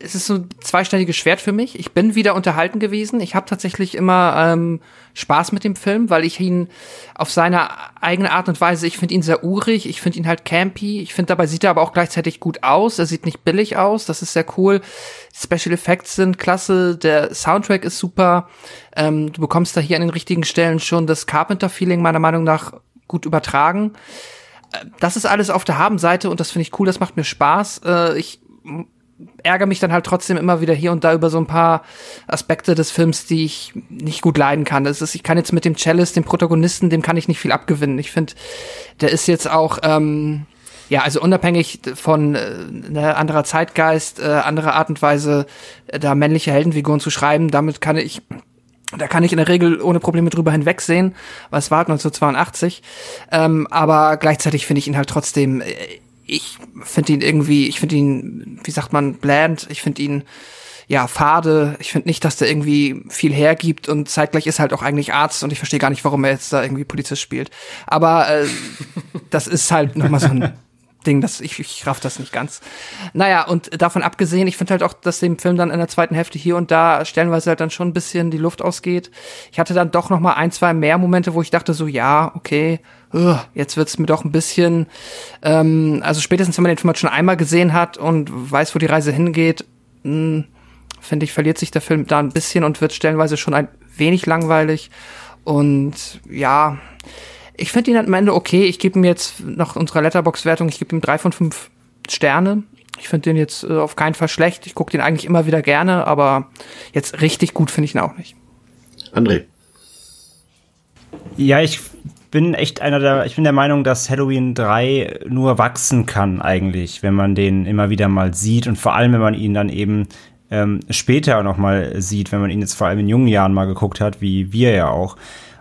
es ist so ein zweistelliges Schwert für mich. Ich bin wieder unterhalten gewesen. Ich habe tatsächlich immer ähm, Spaß mit dem Film, weil ich ihn auf seine eigene Art und Weise, ich finde ihn sehr urig, ich finde ihn halt campy, ich finde dabei sieht er aber auch gleichzeitig gut aus. Er sieht nicht billig aus, das ist sehr cool. Special Effects sind klasse, der Soundtrack ist super. Ähm, du bekommst da hier an den richtigen Stellen schon das Carpenter-Feeling meiner Meinung nach gut übertragen. Äh, das ist alles auf der Habenseite und das finde ich cool, das macht mir Spaß. Äh, ich ärgere mich dann halt trotzdem immer wieder hier und da über so ein paar Aspekte des Films, die ich nicht gut leiden kann. Das ist, ich kann jetzt mit dem Cellist, dem Protagonisten, dem kann ich nicht viel abgewinnen. Ich finde, der ist jetzt auch, ähm, ja, also unabhängig von äh, ne, anderer Zeitgeist, äh, anderer Art und Weise, äh, da männliche Heldenfiguren zu schreiben, damit kann ich da kann ich in der Regel ohne Probleme drüber hinwegsehen, es war 1982. Ähm, aber gleichzeitig finde ich ihn halt trotzdem, äh, ich finde ihn irgendwie, ich finde ihn, wie sagt man, bland, ich finde ihn ja, fade. Ich finde nicht, dass der irgendwie viel hergibt und zeitgleich ist halt auch eigentlich Arzt und ich verstehe gar nicht, warum er jetzt da irgendwie Polizist spielt. Aber äh, das ist halt nochmal so ein Ding, das ich, ich raff das nicht ganz. Naja, und davon abgesehen, ich finde halt auch, dass dem Film dann in der zweiten Hälfte hier und da stellenweise halt dann schon ein bisschen die Luft ausgeht. Ich hatte dann doch noch mal ein, zwei mehr Momente, wo ich dachte so, ja, okay, uh, jetzt wird's mir doch ein bisschen, ähm, also spätestens, wenn man den Film halt schon einmal gesehen hat und weiß, wo die Reise hingeht, hm, finde ich, verliert sich der Film da ein bisschen und wird stellenweise schon ein wenig langweilig. Und ja, ich finde ihn am Ende okay. Ich gebe ihm jetzt nach unserer Letterbox-Wertung, ich gebe ihm drei von fünf Sterne. Ich finde den jetzt äh, auf keinen Fall schlecht. Ich gucke den eigentlich immer wieder gerne, aber jetzt richtig gut finde ich ihn auch nicht.
André.
Ja, ich bin echt einer der, ich bin der Meinung, dass Halloween 3 nur wachsen kann eigentlich, wenn man den immer wieder mal sieht und vor allem, wenn man ihn dann eben ähm, später noch mal sieht, wenn man ihn jetzt vor allem in jungen Jahren mal geguckt hat, wie wir ja auch.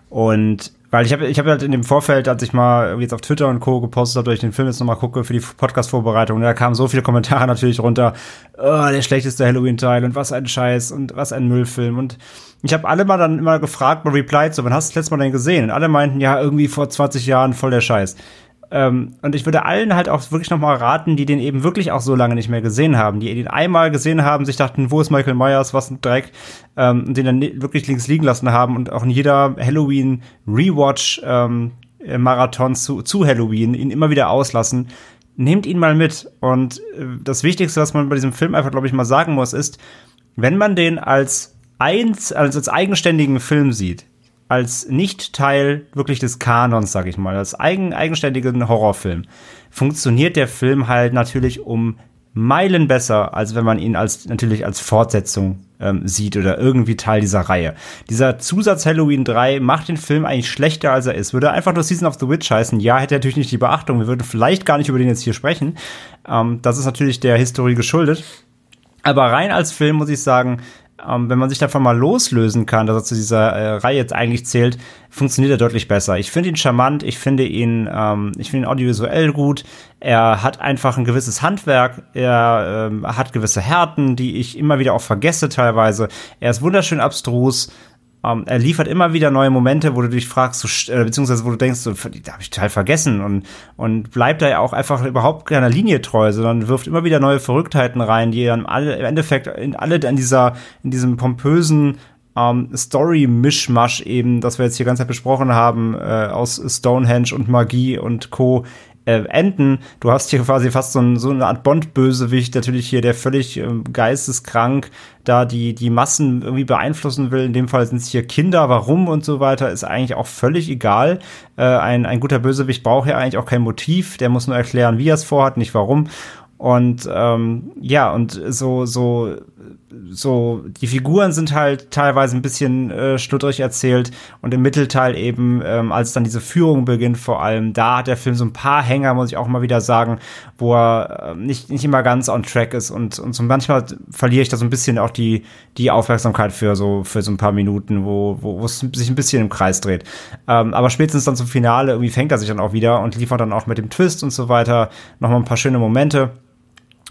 Und weil ich habe ich hab halt in dem Vorfeld, als ich mal jetzt auf Twitter und Co. gepostet habe, dass ich den Film jetzt nochmal gucke für die Podcast-Vorbereitung, da kamen so viele Kommentare natürlich runter, oh, der schlechteste Halloween-Teil und was ein Scheiß und was ein Müllfilm. Und ich habe alle mal dann immer gefragt, mal replied, so, wann hast du das letzte Mal denn gesehen? Und alle meinten, ja, irgendwie vor 20 Jahren voll der Scheiß. Ähm, und ich würde allen halt auch wirklich noch mal raten, die den eben wirklich auch so lange nicht mehr gesehen haben, die ihn einmal gesehen haben, sich dachten, wo ist Michael Myers, was ein Dreck, ähm, und den dann wirklich links liegen lassen haben und auch in jeder Halloween Rewatch ähm, Marathon zu, zu Halloween ihn immer wieder auslassen. Nehmt ihn mal mit. Und äh, das Wichtigste, was man bei diesem Film einfach, glaube ich, mal sagen muss, ist, wenn man den als eins, also als eigenständigen Film sieht, als nicht Teil wirklich des Kanons, sag ich mal, als eigen, eigenständigen Horrorfilm, funktioniert der Film halt natürlich um Meilen besser, als wenn man ihn als natürlich als Fortsetzung ähm, sieht oder irgendwie Teil dieser Reihe. Dieser Zusatz Halloween 3 macht den Film eigentlich schlechter, als er ist. Würde einfach nur Season of the Witch heißen, ja, hätte natürlich nicht die Beachtung. Wir würden vielleicht gar nicht über den jetzt hier sprechen. Ähm, das ist natürlich der Historie geschuldet. Aber rein als Film muss ich sagen, ähm, wenn man sich davon mal loslösen kann, dass er zu dieser äh, Reihe jetzt eigentlich zählt, funktioniert er deutlich besser. Ich finde ihn charmant, ich finde ihn, ähm, ich finde ihn audiovisuell gut. Er hat einfach ein gewisses Handwerk, er ähm, hat gewisse Härten, die ich immer wieder auch vergesse teilweise. Er ist wunderschön abstrus. Um, ähm, er liefert immer wieder neue Momente, wo du dich fragst, so, äh, beziehungsweise wo du denkst, so, da habe ich total vergessen. Und, und bleibt da ja auch einfach überhaupt keiner Linie treu, sondern wirft immer wieder neue Verrücktheiten rein, die dann alle, im Endeffekt in alle in dieser, in diesem pompösen ähm, Story-Mischmasch eben, das wir jetzt hier ganz besprochen haben, äh, aus Stonehenge und Magie und Co äh, enden. Du hast hier quasi fast so, ein, so eine Art Bond-Bösewicht, natürlich hier, der völlig äh, geisteskrank da die, die Massen irgendwie beeinflussen will. In dem Fall sind es hier Kinder, warum und so weiter, ist eigentlich auch völlig egal. Äh, ein, ein guter Bösewicht braucht ja eigentlich auch kein Motiv, der muss nur erklären, wie er es vorhat, nicht warum. Und ähm, ja, und so, so so, die Figuren sind halt teilweise ein bisschen äh, schluddrig erzählt und im Mittelteil eben, ähm, als dann diese Führung beginnt, vor allem, da hat der Film so ein paar Hänger, muss ich auch mal wieder sagen, wo er äh, nicht, nicht immer ganz on track ist und, und so manchmal verliere ich da so ein bisschen auch die, die Aufmerksamkeit für so, für so ein paar Minuten, wo, wo, wo es sich ein bisschen im Kreis dreht. Ähm, aber spätestens dann zum Finale irgendwie fängt er sich dann auch wieder und liefert dann auch mit dem Twist und so weiter nochmal ein paar schöne Momente.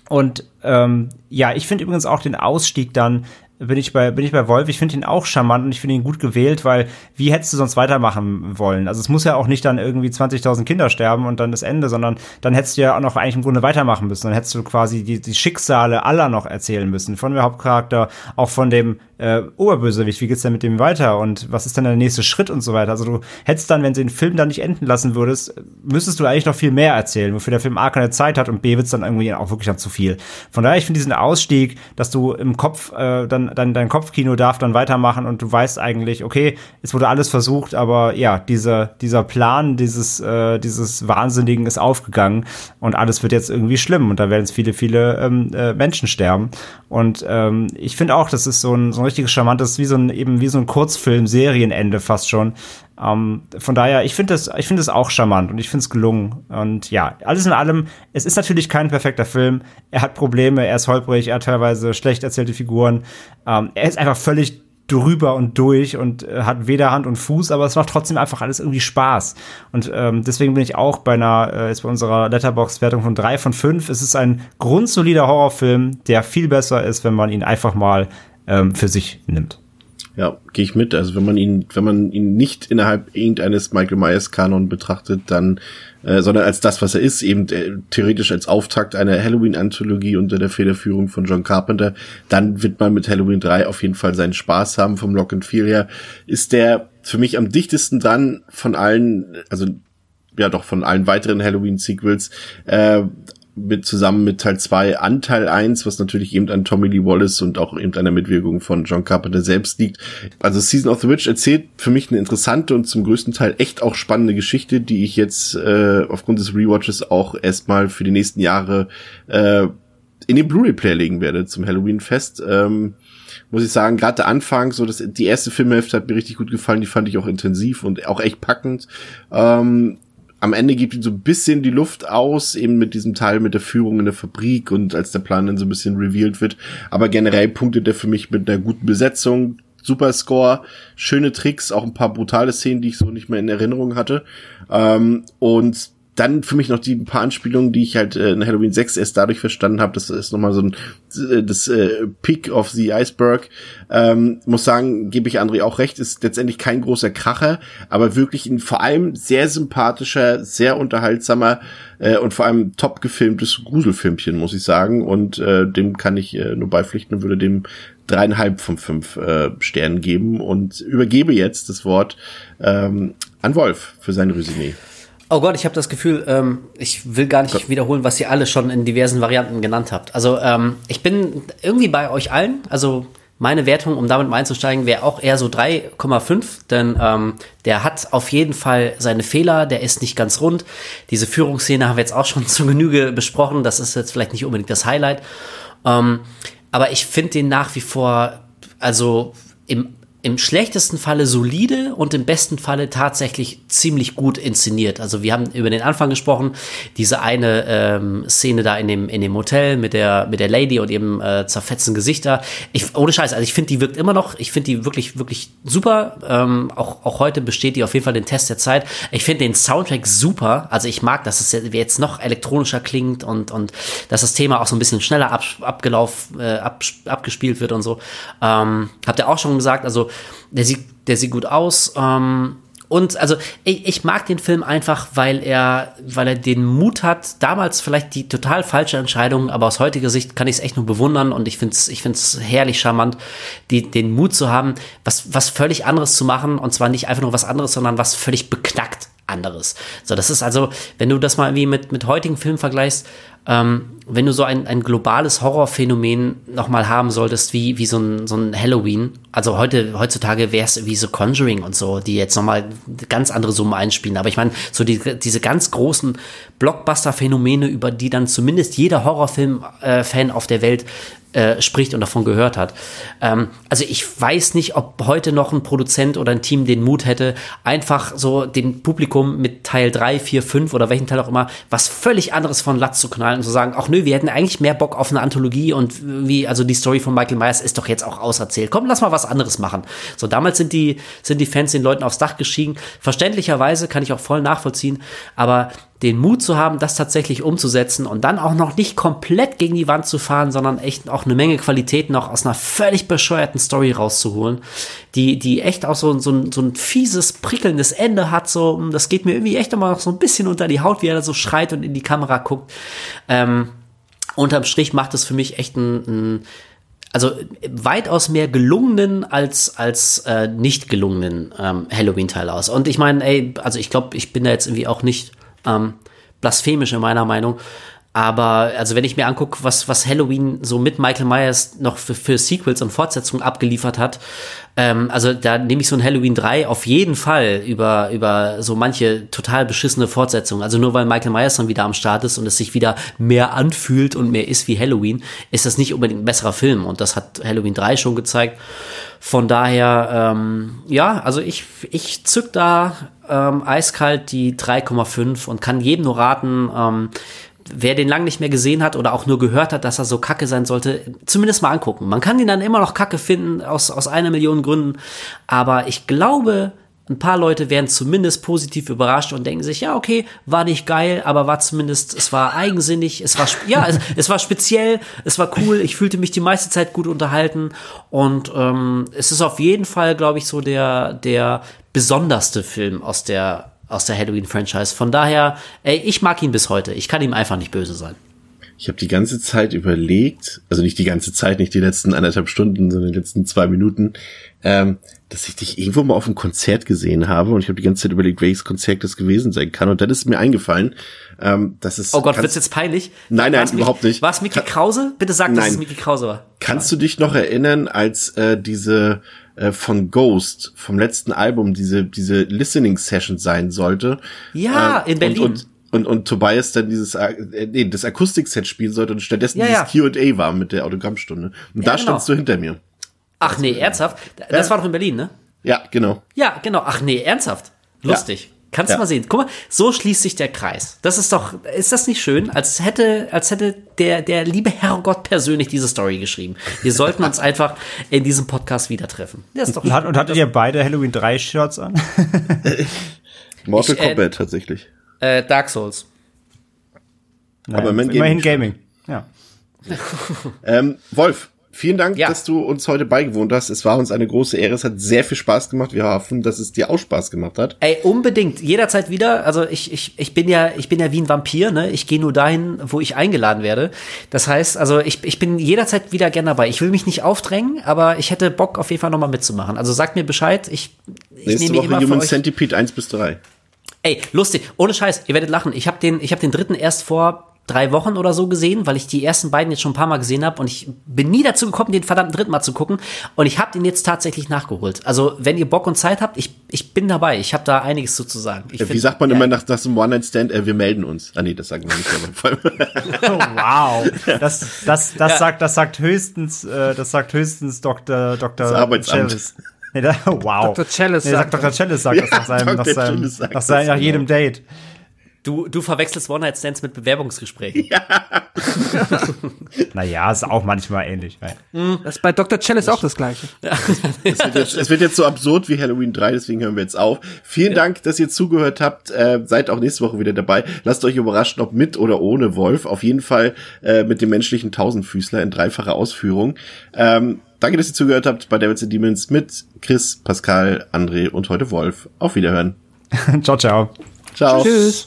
Und ähm, ja, ich finde übrigens auch den Ausstieg dann bin ich bei, bin ich bei Wolf. Ich finde ihn auch charmant und ich finde ihn gut gewählt, weil wie hättest du sonst weitermachen wollen? Also es muss ja auch nicht dann irgendwie 20.000 Kinder sterben und dann das Ende, sondern dann hättest du ja auch noch eigentlich im Grunde weitermachen müssen. Dann hättest du quasi die, die Schicksale aller noch erzählen müssen. Von dem Hauptcharakter, auch von dem äh, Oberbösewicht. Wie geht's denn mit dem weiter? Und was ist denn der nächste Schritt und so weiter? Also du hättest dann, wenn du den Film dann nicht enden lassen würdest, müsstest du eigentlich noch viel mehr erzählen, wofür der Film A keine Zeit hat und B wird's dann irgendwie auch wirklich dann zu viel. Von daher, ich finde diesen Ausstieg, dass du im Kopf äh, dann dann dein Kopfkino darf dann weitermachen und du weißt eigentlich, okay, es wurde alles versucht, aber ja, dieser, dieser Plan dieses, äh, dieses Wahnsinnigen ist aufgegangen und alles wird jetzt irgendwie schlimm und da werden jetzt viele, viele ähm, äh, Menschen sterben. Und ähm, ich finde auch, das ist so ein, so ein richtiges charmantes, wie so ein, eben wie so ein Kurzfilm, Serienende fast schon. Ähm, von daher, ich finde das, ich finde es auch charmant und ich finde es gelungen. Und ja, alles in allem, es ist natürlich kein perfekter Film. Er hat Probleme, er ist holprig, er hat teilweise schlecht erzählte Figuren. Ähm, er ist einfach völlig drüber und durch und äh, hat weder Hand und Fuß, aber es macht trotzdem einfach alles irgendwie Spaß. Und ähm, deswegen bin ich auch bei einer, äh, jetzt bei unserer Letterbox-Wertung von drei von fünf. Es ist ein grundsolider Horrorfilm, der viel besser ist, wenn man ihn einfach mal ähm, für sich nimmt.
Ja, gehe ich mit. Also wenn man ihn, wenn man ihn nicht innerhalb irgendeines Michael Myers Kanon betrachtet, dann, äh, sondern als das, was er ist, eben äh, theoretisch als Auftakt einer Halloween-Anthologie unter der Federführung von John Carpenter, dann wird man mit Halloween 3 auf jeden Fall seinen Spaß haben. Vom Lock and Feel her ist der für mich am dichtesten dran von allen, also ja doch von allen weiteren Halloween-Sequels. Äh, mit zusammen mit Teil 2 an Teil 1, was natürlich eben an Tommy Lee Wallace und auch eben an der Mitwirkung von John Carpenter selbst liegt. Also Season of the Witch erzählt für mich eine interessante und zum größten Teil echt auch spannende Geschichte, die ich jetzt äh, aufgrund des Rewatches auch erstmal für die nächsten Jahre äh, in den Blu-ray-Player legen werde zum Halloween-Fest. Ähm, muss ich sagen, gerade der Anfang, so das, die erste Filmhälfte hat mir richtig gut gefallen, die fand ich auch intensiv und auch echt packend. Ähm, am Ende gibt ihn so ein bisschen die Luft aus, eben mit diesem Teil mit der Führung in der Fabrik und als der Plan dann so ein bisschen revealed wird. Aber generell punktet er für mich mit einer guten Besetzung, super Score, schöne Tricks, auch ein paar brutale Szenen, die ich so nicht mehr in Erinnerung hatte. Ähm, und dann für mich noch die paar Anspielungen, die ich halt äh, in Halloween 6 erst dadurch verstanden habe. Das ist nochmal so ein äh, das äh, Peak of the Iceberg. Ähm, muss sagen, gebe ich André auch recht, ist letztendlich kein großer Kracher, aber wirklich ein vor allem sehr sympathischer, sehr unterhaltsamer äh, und vor allem top gefilmtes Gruselfilmchen, muss ich sagen. Und äh, dem kann ich äh, nur beipflichten und würde dem dreieinhalb von fünf äh, Sternen geben und übergebe jetzt das Wort ähm, an Wolf für sein Resümee.
Oh Gott, ich habe das Gefühl, ähm, ich will gar nicht Gott. wiederholen, was ihr alle schon in diversen Varianten genannt habt. Also ähm, ich bin irgendwie bei euch allen. Also meine Wertung, um damit mal einzusteigen, wäre auch eher so 3,5, denn ähm, der hat auf jeden Fall seine Fehler, der ist nicht ganz rund. Diese Führungsszene haben wir jetzt auch schon zu Genüge besprochen, das ist jetzt vielleicht nicht unbedingt das Highlight. Ähm, aber ich finde den nach wie vor, also im im schlechtesten Falle solide und im besten Falle tatsächlich ziemlich gut inszeniert. Also wir haben über den Anfang gesprochen, diese eine ähm, Szene da in dem, in dem Hotel mit der, mit der Lady und ihrem äh, zerfetzten Gesichter. Ich, ohne Scheiß, also ich finde, die wirkt immer noch, ich finde die wirklich, wirklich super. Ähm, auch, auch heute besteht die auf jeden Fall den Test der Zeit. Ich finde den Soundtrack super. Also ich mag, dass es jetzt noch elektronischer klingt und, und dass das Thema auch so ein bisschen schneller ab, abgelaufen, äh, ab, abgespielt wird und so. Ähm, habt ihr auch schon gesagt, also der sieht, der sieht gut aus. Ähm, und also ich, ich mag den Film einfach, weil er, weil er den Mut hat, damals vielleicht die total falsche Entscheidung, aber aus heutiger Sicht kann ich es echt nur bewundern und ich finde es ich find's herrlich charmant, die, den Mut zu haben, was, was völlig anderes zu machen und zwar nicht einfach nur was anderes, sondern was völlig beknackt anderes. So, das ist also, wenn du das mal irgendwie mit, mit heutigen Filmen vergleichst, ähm, wenn du so ein, ein globales Horrorphänomen nochmal haben solltest, wie, wie so ein, so ein Halloween, also heute, heutzutage wäre es wie so Conjuring und so, die jetzt nochmal ganz andere Summen einspielen. Aber ich meine, so die, diese ganz großen Blockbuster-Phänomene, über die dann zumindest jeder Horrorfilm-Fan äh, auf der Welt äh, spricht und davon gehört hat. Ähm, also ich weiß nicht, ob heute noch ein Produzent oder ein Team den Mut hätte, einfach so den Publikum mit Teil 3, 4, 5 oder welchen Teil auch immer was völlig anderes von Latz zu knallen und zu sagen, ach nö, wir hätten eigentlich mehr Bock auf eine Anthologie und wie, also die Story von Michael Myers ist doch jetzt auch auserzählt. Komm, lass mal was anderes machen. So, damals sind die, sind die Fans den Leuten aufs Dach gestiegen. Verständlicherweise kann ich auch voll nachvollziehen, aber den Mut zu haben, das tatsächlich umzusetzen und dann auch noch nicht komplett gegen die Wand zu fahren, sondern echt auch eine Menge Qualität noch aus einer völlig bescheuerten Story rauszuholen, die, die echt auch so, so, ein, so ein fieses, prickelndes Ende hat. So, das geht mir irgendwie echt immer noch so ein bisschen unter die Haut, wie er da so schreit und in die Kamera guckt. Ähm, unterm Strich macht es für mich echt ein, ein also weitaus mehr gelungenen als als äh, nicht gelungenen ähm, Halloween-Teil aus. Und ich meine, ey, also ich glaube, ich bin da jetzt irgendwie auch nicht ähm, blasphemisch in meiner Meinung. Aber also wenn ich mir angucke, was, was Halloween so mit Michael Myers noch für, für Sequels und Fortsetzungen abgeliefert hat, ähm, also da nehme ich so ein Halloween 3 auf jeden Fall über, über so manche total beschissene Fortsetzungen. Also nur weil Michael Myers dann wieder am Start ist und es sich wieder mehr anfühlt und mehr ist wie Halloween, ist das nicht unbedingt ein besserer Film. Und das hat Halloween 3 schon gezeigt. Von daher, ähm, ja, also ich, ich zück da ähm, eiskalt die 3,5 und kann jedem nur raten, ähm, wer den lang nicht mehr gesehen hat oder auch nur gehört hat, dass er so kacke sein sollte, zumindest mal angucken. Man kann ihn dann immer noch kacke finden, aus, aus einer Million Gründen. Aber ich glaube, ein paar Leute werden zumindest positiv überrascht und denken sich, ja, okay, war nicht geil, aber war zumindest, es war eigensinnig, es war, ja, es, es war speziell, es war cool, ich fühlte mich die meiste Zeit gut unterhalten und ähm, es ist auf jeden Fall, glaube ich, so der, der besonderste Film aus der aus der Halloween-Franchise. Von daher, ey, ich mag ihn bis heute. Ich kann ihm einfach nicht böse sein.
Ich habe die ganze Zeit überlegt, also nicht die ganze Zeit, nicht die letzten anderthalb Stunden, sondern die letzten zwei Minuten, ähm, dass ich dich irgendwo mal auf einem Konzert gesehen habe und ich habe die ganze Zeit überlegt, welches Konzert das gewesen sein kann. Und dann ist mir eingefallen, ähm, dass es.
Oh Gott, wird's jetzt peinlich?
Nein, nein, überhaupt nicht.
War es Mickey Krause? Bitte sag,
nein.
dass es Mickey Krause war.
Kannst du dich noch erinnern, als äh, diese äh, von Ghost vom letzten Album diese diese Listening Session sein sollte?
Ja,
äh,
in Berlin.
Und, und und, und Tobias dann dieses, äh, nee, das Akustikset spielen sollte und stattdessen
Ja,
dieses Q&A war mit der Autogrammstunde. Und
Ja,
da
genau.
standst du hinter mir.
Ach nee, ernsthaft? Das war doch in Berlin, ne?
Ja, genau.
Ja, genau. Ach nee, ernsthaft. Lustig. Kannst du
Ja.
mal sehen. Guck mal, so schließt sich der Kreis. Das ist doch, ist das nicht schön? Als hätte, als hätte der, der liebe Herrgott persönlich diese Story geschrieben. Wir sollten uns einfach in diesem Podcast wieder treffen. Das ist doch
Und, hat, und hattet ihr beide Halloween 3 Shirts an?
Mortal
Ich, äh,
Kombat tatsächlich.
äh, Dark Souls.
Aber Man
immerhin
Gaming.
Gaming. Ja.
Ähm, Wolf, vielen Dank,
Ja.
dass du uns heute beigewohnt hast. Es war uns eine große Ehre. Es hat sehr viel Spaß gemacht. Wir hoffen, dass es dir auch Spaß gemacht hat.
Ey, unbedingt, jederzeit wieder. Also ich, ich, ich bin ja, ich bin ja wie ein Vampir, ne? Ich gehe nur dahin, wo ich eingeladen werde. Das heißt, also ich, ich bin jederzeit wieder gern dabei. Ich will mich nicht aufdrängen, aber ich hätte Bock auf jeden Fall nochmal mitzumachen. Also sagt mir Bescheid. Ich, ich
Nächste
nehme
Woche Human. Centipede 1 bis 3.
Ey, lustig, ohne Scheiß, ihr werdet lachen. Ich habe den, ich habe den dritten erst vor drei Wochen oder so gesehen, weil ich die ersten beiden jetzt schon ein paar Mal gesehen habe und ich bin nie dazu gekommen, den verdammten dritten Mal zu gucken und ich habe den jetzt tatsächlich nachgeholt. Also wenn ihr Bock und Zeit habt, ich, ich bin dabei. Ich habe da einiges zu, zu sagen. Ich
Wie
find-
sagt man
ja,
immer nach, nach einem One-Night-Stand, äh, wir melden uns. Ah nee, das sagen wir nicht. Aber
Oh, wow. Das, das, das sagt, das sagt höchstens, äh, das sagt höchstens Dr. Dr.
Das Arbeitsamt.
Chavez. Nee, da, wow.
Dr. Chalice
nee, sagt Dr. Chalice sagt das nach seinem, nach, seinem, nach, seinem, nach jedem Date.
Du, du verwechselst One-Night-Stands mit Bewerbungsgesprächen. Ja.
naja, ist auch manchmal ähnlich.
Das ist bei Dr. Chalice auch das Gleiche.
es, wird jetzt, es wird jetzt so absurd wie Halloween 3, deswegen hören wir jetzt auf. Vielen ja. Dank, dass ihr zugehört habt. Äh, seid auch nächste Woche wieder dabei. Lasst euch überraschen, ob mit oder ohne Wolf. Auf jeden Fall äh, mit dem menschlichen Tausendfüßler in dreifacher Ausführung. Ähm, danke, dass ihr zugehört habt bei Devils and Demons mit Chris, Pascal, André und heute Wolf. Auf Wiederhören.
ciao, ciao.
Ciao.
Tschüss.